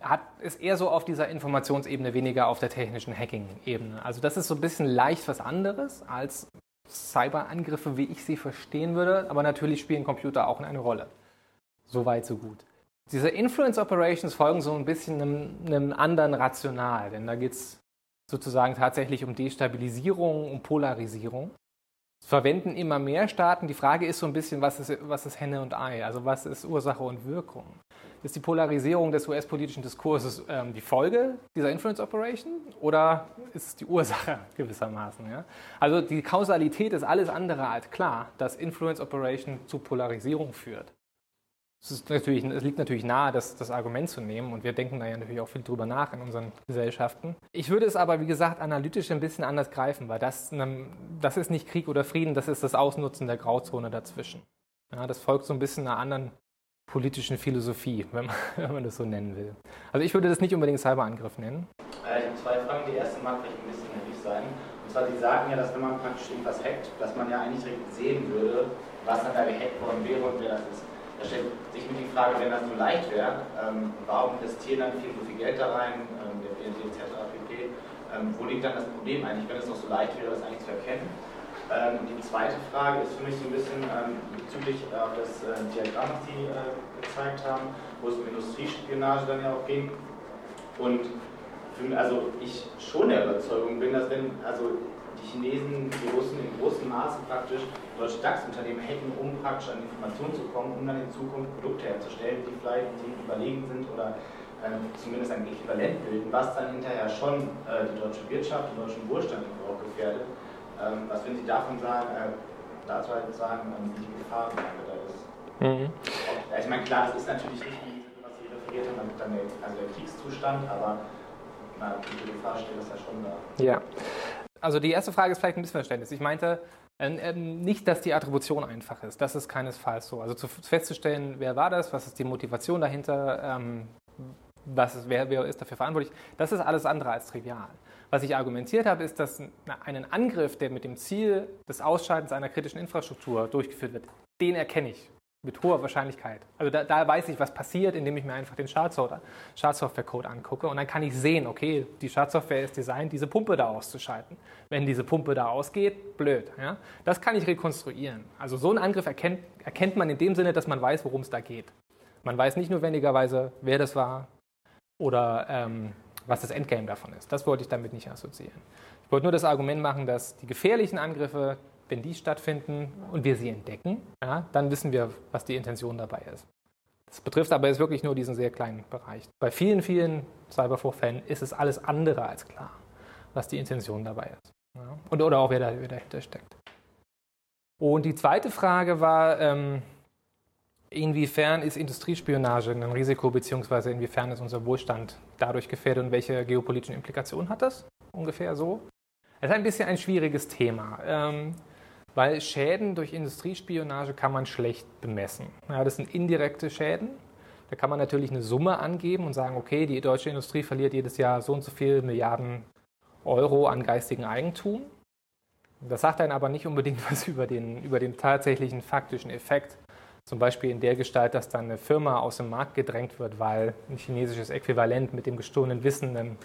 S6: hat, ist eher so auf dieser Informationsebene, weniger auf der technischen Hacking-Ebene. Also das ist so ein bisschen leicht was anderes als Cyberangriffe, wie ich sie verstehen würde, aber natürlich spielen Computer auch eine Rolle. So weit, so gut. Diese Influence Operations folgen so ein bisschen einem, einem anderen Rational, denn da geht es sozusagen tatsächlich um Destabilisierung, um Polarisierung. Es verwenden immer mehr Staaten. Die Frage ist so ein bisschen, was ist, was ist Henne und Ei? Also was ist Ursache und Wirkung? Ist die Polarisierung des US-politischen Diskurses ähm, die Folge dieser Influence Operation oder ist es die Ursache gewissermaßen? Ja? Also die Kausalität ist alles andere als klar, dass Influence Operation zu Polarisierung führt. Es, es, liegt natürlich nahe, das, das, Argument zu nehmen und wir denken da ja natürlich auch viel drüber nach in unseren Gesellschaften. Ich würde es aber, wie gesagt, analytisch ein bisschen anders greifen, weil das, das ist nicht Krieg oder Frieden, das ist das Ausnutzen der Grauzone dazwischen. Ja, das folgt so ein bisschen einer anderen politischen Philosophie, wenn man, wenn man, das so nennen will. Also ich würde das nicht unbedingt Cyberangriff nennen.
S12: Äh, ich habe zwei Fragen. Die erste mag vielleicht ein bisschen naiv sein. Und zwar, Sie sagen ja, dass wenn man praktisch irgendwas hackt, dass man ja eigentlich direkt sehen würde, was dann da gehackt worden wäre und wer das ist. Da stellt sich mir die Frage, wenn das so leicht wäre, ähm, warum investieren dann viele so viel Geld da rein, ähm, der BND etc. pp. Ähm, wo liegt dann das Problem eigentlich, wenn es doch so leicht wäre, das eigentlich zu erkennen? Ähm, die zweite Frage ist für mich so ein bisschen ähm, bezüglich äh, das äh, Diagramm, das Sie äh, gezeigt haben, wo es um Industriespionage dann ja auch ging. Und für, also ich schon der Überzeugung bin, dass wenn, also die Chinesen, die Russen in großem Maße praktisch deutsche DAX-Unternehmen hacken, um praktisch an Informationen zu kommen, um dann in Zukunft Produkte herzustellen, die vielleicht die überlegen sind oder äh, zumindest ein Äquivalent bilden, was dann hinterher schon äh, die deutsche Wirtschaft, den deutschen Wohlstand auch gefährdet. Ähm, was würden Sie davon sagen, äh, dazu halt sagen, ähm, wie die Gefahr da ist? Mhm. Ich meine, klar, das ist natürlich nicht, was Sie referiert haben, dann der, also der Kriegszustand, aber na, die Gefahr steht das ja schon da.
S6: Ja. Also die erste Frage ist vielleicht ein Missverständnis. Ich meinte ähm, nicht, dass die Attribution einfach ist. Das ist keinesfalls so. Also zu, festzustellen, wer war das, was ist die Motivation dahinter, ähm, was ist, wer, wer ist dafür verantwortlich, das ist alles andere als trivial. Was ich argumentiert habe, ist, dass einen Angriff, der mit dem Ziel des Ausschaltens einer kritischen Infrastruktur durchgeführt wird, den erkenne ich mit hoher Wahrscheinlichkeit. Also da, da, weiß ich, was passiert, indem ich mir einfach den Schadsoftware-Code angucke und dann kann ich sehen, okay, die Schadsoftware ist designt, diese Pumpe da auszuschalten. Wenn diese Pumpe da ausgeht, blöd. Ja? Das kann ich rekonstruieren. Also so einen Angriff erkennt, erkennt man in dem Sinne, dass man weiß, worum es da geht. Man weiß nicht notwendigerweise, wer das war oder ähm, was das Endgame davon ist. Das wollte ich damit nicht assoziieren. Ich wollte nur das Argument machen, dass die gefährlichen Angriffe wenn die stattfinden und wir sie entdecken, ja, dann wissen wir, was die Intention dabei ist. Das betrifft aber jetzt wirklich nur diesen sehr kleinen Bereich. Bei vielen, vielen Cybervorfällen ist es alles andere als klar, was die Intention dabei ist. Ja. Und, oder auch wer, wer dahinter steckt. Und die zweite Frage war, ähm, inwiefern ist Industriespionage ein Risiko, beziehungsweise inwiefern ist unser Wohlstand dadurch gefährdet und welche geopolitischen Implikationen hat das? Ungefähr so. Es ist ein bisschen ein schwieriges Thema. Ähm, weil Schäden durch Industriespionage kann man schlecht bemessen. Ja, das sind indirekte Schäden. Da kann man natürlich eine Summe angeben und sagen, okay, die deutsche Industrie verliert jedes Jahr so und so viele Milliarden Euro an geistigen Eigentum. Das sagt dann aber nicht unbedingt was über den, über den tatsächlichen faktischen Effekt. Zum Beispiel in der Gestalt, dass dann eine Firma aus dem Markt gedrängt wird, weil ein chinesisches Äquivalent mit dem gestohlenen Wissen einen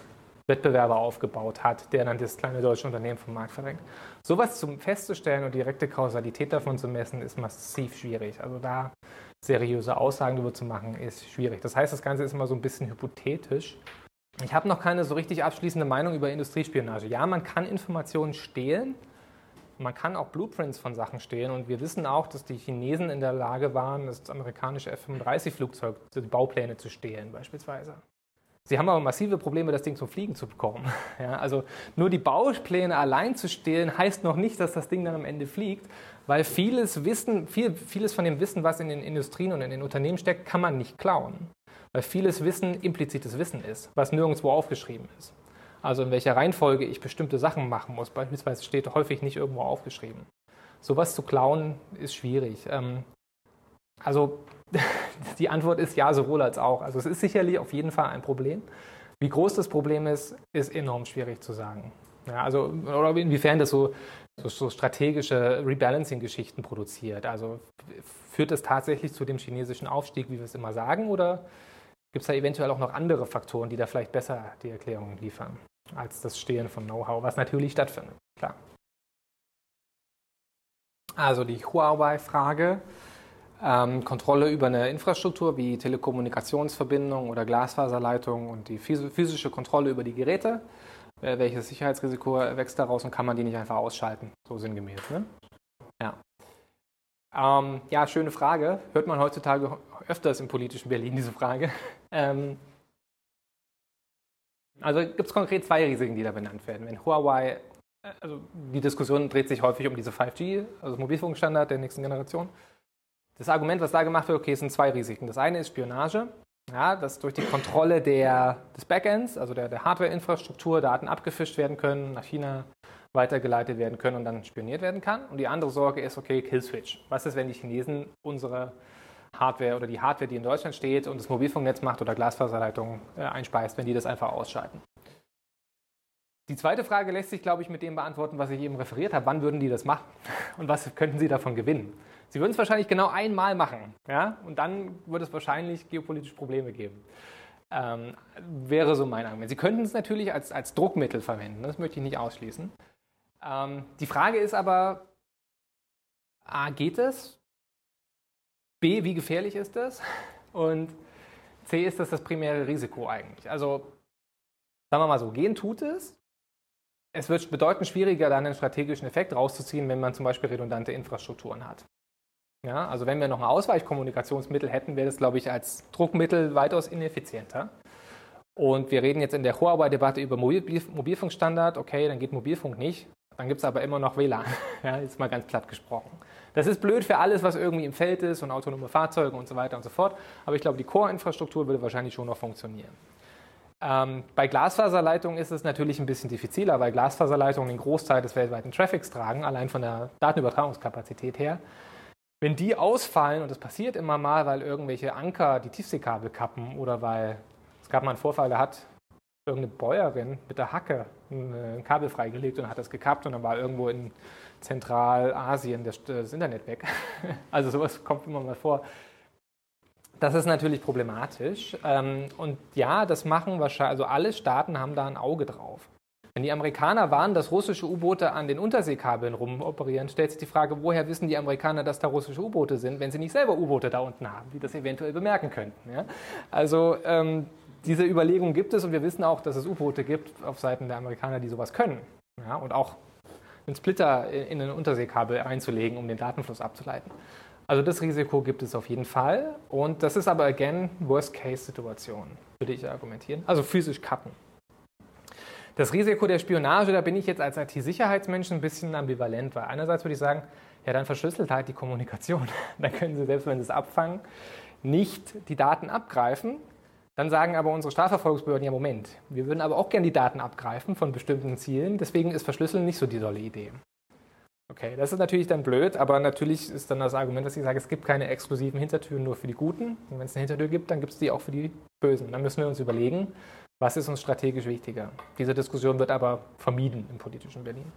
S6: Wettbewerber aufgebaut hat, der dann das kleine deutsche Unternehmen vom Markt verdrängt. Sowas zum festzustellen und direkte Kausalität davon zu messen, ist massiv schwierig. Also da seriöse Aussagen darüber zu machen, ist schwierig. Das heißt, das Ganze ist immer so ein bisschen hypothetisch. Ich habe noch keine so richtig abschließende Meinung über Industriespionage. Ja, man kann Informationen stehlen. Man kann auch Blueprints von Sachen stehlen. Und wir wissen auch, dass die Chinesen in der Lage waren, das amerikanische F-35-Flugzeug, die Baupläne zu stehlen beispielsweise. Sie haben aber massive Probleme, das Ding zum Fliegen zu bekommen. Ja, also nur die Baupläne allein zu stehlen, heißt noch nicht, dass das Ding dann am Ende fliegt, weil vieles Wissen, viel, vieles von dem Wissen, was in den Industrien und in den Unternehmen steckt, kann man nicht klauen. Weil vieles Wissen implizites Wissen ist, was nirgendwo aufgeschrieben ist. Also in welcher Reihenfolge ich bestimmte Sachen machen muss, beispielsweise steht häufig nicht irgendwo aufgeschrieben. Sowas zu klauen ist schwierig. Ähm, also die Antwort ist ja, sowohl als auch. Also es ist sicherlich auf jeden Fall ein Problem. Wie groß das Problem ist, ist enorm schwierig zu sagen. Ja, also, oder inwiefern das so, so, so strategische Rebalancing-Geschichten produziert. Also führt das tatsächlich zu dem chinesischen Aufstieg, wie wir es immer sagen, oder gibt es da eventuell auch noch andere Faktoren, die da vielleicht besser die Erklärung liefern, als das Stehlen von Know-how, was natürlich stattfindet, klar. Also die Huawei-Frage ähm, Kontrolle über eine Infrastruktur wie Telekommunikationsverbindung oder Glasfaserleitung und die physische Kontrolle über die Geräte. Äh, welches Sicherheitsrisiko wächst daraus und kann man die nicht einfach ausschalten? So sinngemäß. Ne? Ja. Ähm, ja, schöne Frage. Hört man heutzutage öfters im politischen Berlin diese Frage. Ähm, also gibt es konkret zwei Risiken, die da benannt werden. Wenn Huawei, äh, also die Diskussion dreht sich häufig um diese 5G, also Mobilfunkstandard der nächsten Generation. Das Argument, was da gemacht wird, okay, es sind zwei Risiken. Das eine ist Spionage, ja, dass durch die Kontrolle der, des Backends, also der, der Hardware-Infrastruktur, Daten abgefischt werden können, nach China weitergeleitet werden können und dann spioniert werden kann. Und die andere Sorge ist, okay, Killswitch. Was ist, wenn die Chinesen unsere Hardware oder die Hardware, die in Deutschland steht und das Mobilfunknetz macht oder Glasfaserleitungen äh, einspeist, wenn die das einfach ausschalten? Die zweite Frage lässt sich, glaube ich, mit dem beantworten, was ich eben referiert habe. Wann würden die das machen? Und was könnten sie davon gewinnen? Sie würden es wahrscheinlich genau einmal machen. Ja? Und dann würde es wahrscheinlich geopolitische Probleme geben. Ähm, wäre so mein Argument. Sie könnten es natürlich als, als Druckmittel verwenden. Das möchte ich nicht ausschließen. Ähm, die Frage ist aber, A, geht es? B, wie gefährlich ist es? Und C, ist das das primäre Risiko eigentlich? Also, sagen wir mal so, gehen tut es. es wird bedeutend schwieriger, dann einen strategischen Effekt rauszuziehen, wenn man zum Beispiel redundante Infrastrukturen hat. Ja, also wenn wir noch ein Ausweichkommunikationsmittel hätten, wäre das, glaube ich, als Druckmittel weitaus ineffizienter. Und wir reden jetzt in der Huawei-Debatte über Mobil Mobilfunkstandard. Okay, dann geht Mobilfunk nicht. Dann gibt es aber immer noch WLAN. Ja, jetzt mal ganz platt gesprochen. Das ist blöd für alles, was irgendwie im Feld ist und autonome Fahrzeuge und so weiter und so fort. Aber ich glaube, die Core-Infrastruktur würde wahrscheinlich schon noch funktionieren. Ähm, bei Glasfaserleitungen ist es natürlich ein bisschen diffiziler, weil Glasfaserleitungen den Großteil des weltweiten Traffics tragen, allein von der Datenübertragungskapazität her. Wenn die ausfallen, und das passiert immer mal, weil irgendwelche Anker die Tiefseekabel kappen oder weil es gab mal einen Vorfall, da hat irgendeine Bäuerin mit der Hacke ein Kabel freigelegt und hat das gekappt und dann war irgendwo in Zentralasien das, das Internet weg. Also sowas kommt immer mal vor. Das ist natürlich problematisch. Ähm, und ja, das machen wahrscheinlich, also alle Staaten haben da ein Auge drauf. Wenn die Amerikaner warnen, dass russische U-Boote an den Unterseekabeln rumoperieren, stellt sich die Frage, woher wissen die Amerikaner, dass da russische U-Boote sind, wenn sie nicht selber U-Boote da unten haben, die das eventuell bemerken könnten. Ja? Also ähm, diese Überlegung gibt es und wir wissen auch, dass es U-Boote gibt auf Seiten der Amerikaner, die sowas können. Ja? Und auch einen Splitter in ein Unterseekabel einzulegen, um den Datenfluss abzuleiten. Also das Risiko gibt es auf jeden Fall. Und das ist aber, again, Worst-Case-Situation, würde ich argumentieren. Also physisch kappen. Das Risiko der Spionage, da bin ich jetzt als IT-Sicherheitsmensch ein bisschen ambivalent, weil einerseits würde ich sagen, ja, dann verschlüsselt halt die Kommunikation. dann können Sie, selbst wenn Sie es abfangen, nicht die Daten abgreifen. Dann sagen aber unsere Strafverfolgungsbehörden, ja, Moment, wir würden aber auch gerne die Daten abgreifen von bestimmten Zielen, deswegen ist Verschlüsseln nicht so die tolle Idee. Okay, das ist natürlich dann blöd, aber natürlich ist dann das Argument, dass ich sage, es gibt keine exklusiven Hintertüren nur für die Guten. Und wenn es eine Hintertür gibt, dann gibt es die auch für die Bösen. Dann müssen wir uns überlegen, was ist uns strategisch wichtiger? Diese Diskussion wird aber vermieden im politischen Berlin.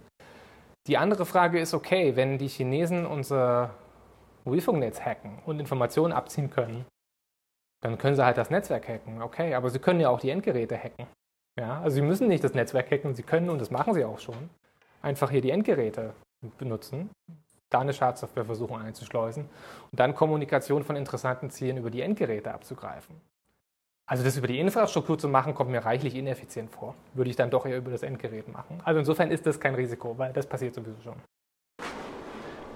S6: Die andere Frage ist, okay, wenn die Chinesen unser Mobilfunknetz hacken und Informationen abziehen können, dann können sie halt das Netzwerk hacken. Okay, aber sie können ja auch die Endgeräte hacken. Ja, also sie müssen nicht das Netzwerk hacken, sie können, und das machen sie auch schon, einfach hier die Endgeräte benutzen, da eine Schadsoftware versuchen einzuschleusen und dann Kommunikation von interessanten Zielen über die Endgeräte abzugreifen. Also das über die Infrastruktur zu machen, kommt mir reichlich ineffizient vor. Würde ich dann doch eher über das Endgerät machen. Also insofern ist das kein Risiko, weil das passiert sowieso schon.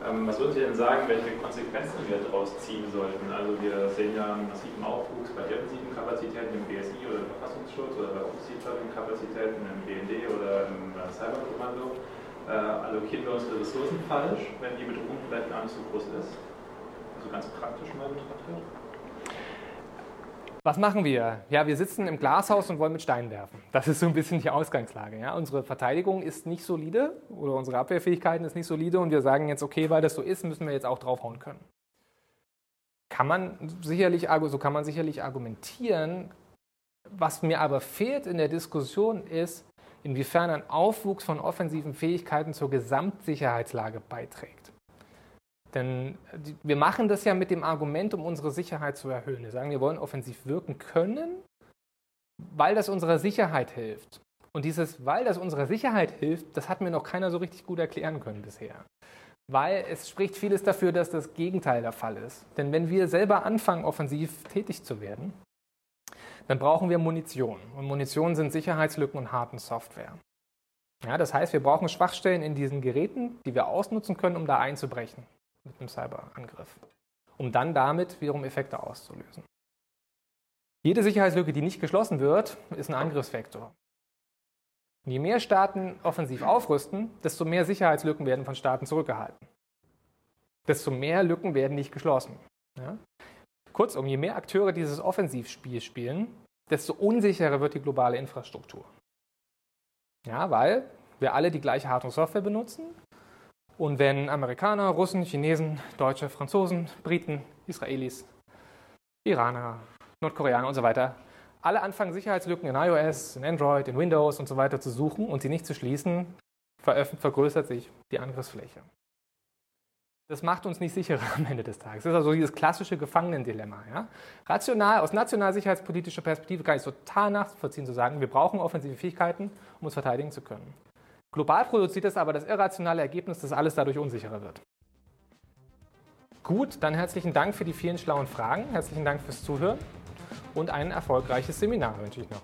S13: Ähm, was würden Sie denn sagen, welche Konsequenzen wir daraus ziehen sollten? Also wir sehen ja einen massiven Aufwuchs bei defensiven Kapazitäten im BSI oder im Verfassungsschutz oder bei offensiven Kapazitäten im BND oder im äh, Cyberkommando. Äh, allokieren wir unsere Ressourcen falsch, wenn die Bedrohung vielleicht gar nicht so groß ist? Also ganz praktisch mal betrachtet.
S6: Was machen wir? Ja, wir sitzen im Glashaus und wollen mit Steinen werfen. Das ist so ein bisschen die Ausgangslage. Ja? Unsere Verteidigung ist nicht solide oder unsere Abwehrfähigkeiten ist nicht solide und wir sagen jetzt, okay, weil das so ist, müssen wir jetzt auch draufhauen können. Kann man sicherlich, so kann man sicherlich argumentieren. Was mir aber fehlt in der Diskussion ist, inwiefern ein Aufwuchs von offensiven Fähigkeiten zur Gesamtsicherheitslage beiträgt. Denn wir machen das ja mit dem Argument, um unsere Sicherheit zu erhöhen. Wir sagen, wir wollen offensiv wirken können, weil das unserer Sicherheit hilft. Und dieses, weil das unserer Sicherheit hilft, das hat mir noch keiner so richtig gut erklären können bisher. Weil es spricht vieles dafür, dass das Gegenteil der Fall ist. Denn wenn wir selber anfangen, offensiv tätig zu werden, dann brauchen wir Munition. Und Munition sind Sicherheitslücken und harten Software. Ja, das heißt, wir brauchen Schwachstellen in diesen Geräten, die wir ausnutzen können, um da einzubrechen mit einem Cyberangriff, um dann damit wiederum Effekte auszulösen. Jede Sicherheitslücke, die nicht geschlossen wird, ist ein Angriffsvektor. Und je mehr Staaten offensiv aufrüsten, desto mehr Sicherheitslücken werden von Staaten zurückgehalten. Desto mehr Lücken werden nicht geschlossen. Ja? Kurzum, je mehr Akteure dieses Offensivspiel spielen, desto unsicherer wird die globale Infrastruktur. Ja, weil wir alle die gleiche Hard- und Software benutzen, und wenn Amerikaner, Russen, Chinesen, Deutsche, Franzosen, Briten, Israelis, Iraner, Nordkoreaner und so weiter alle anfangen, Sicherheitslücken in iOS, in Android, in Windows und so weiter zu suchen und sie nicht zu schließen, vergrößert sich die Angriffsfläche. Das macht uns nicht sicherer am Ende des Tages. Das ist also dieses klassische Gefangenendilemma. Ja? Rational, aus nationalsicherheitspolitischer Perspektive kann ich total nachvollziehen zu sagen, wir brauchen offensive Fähigkeiten, um uns verteidigen zu können. Global produziert es aber das irrationale Ergebnis, dass alles dadurch unsicherer wird. Gut, dann herzlichen Dank für die vielen schlauen Fragen, herzlichen Dank fürs Zuhören und ein erfolgreiches Seminar wünsche ich noch.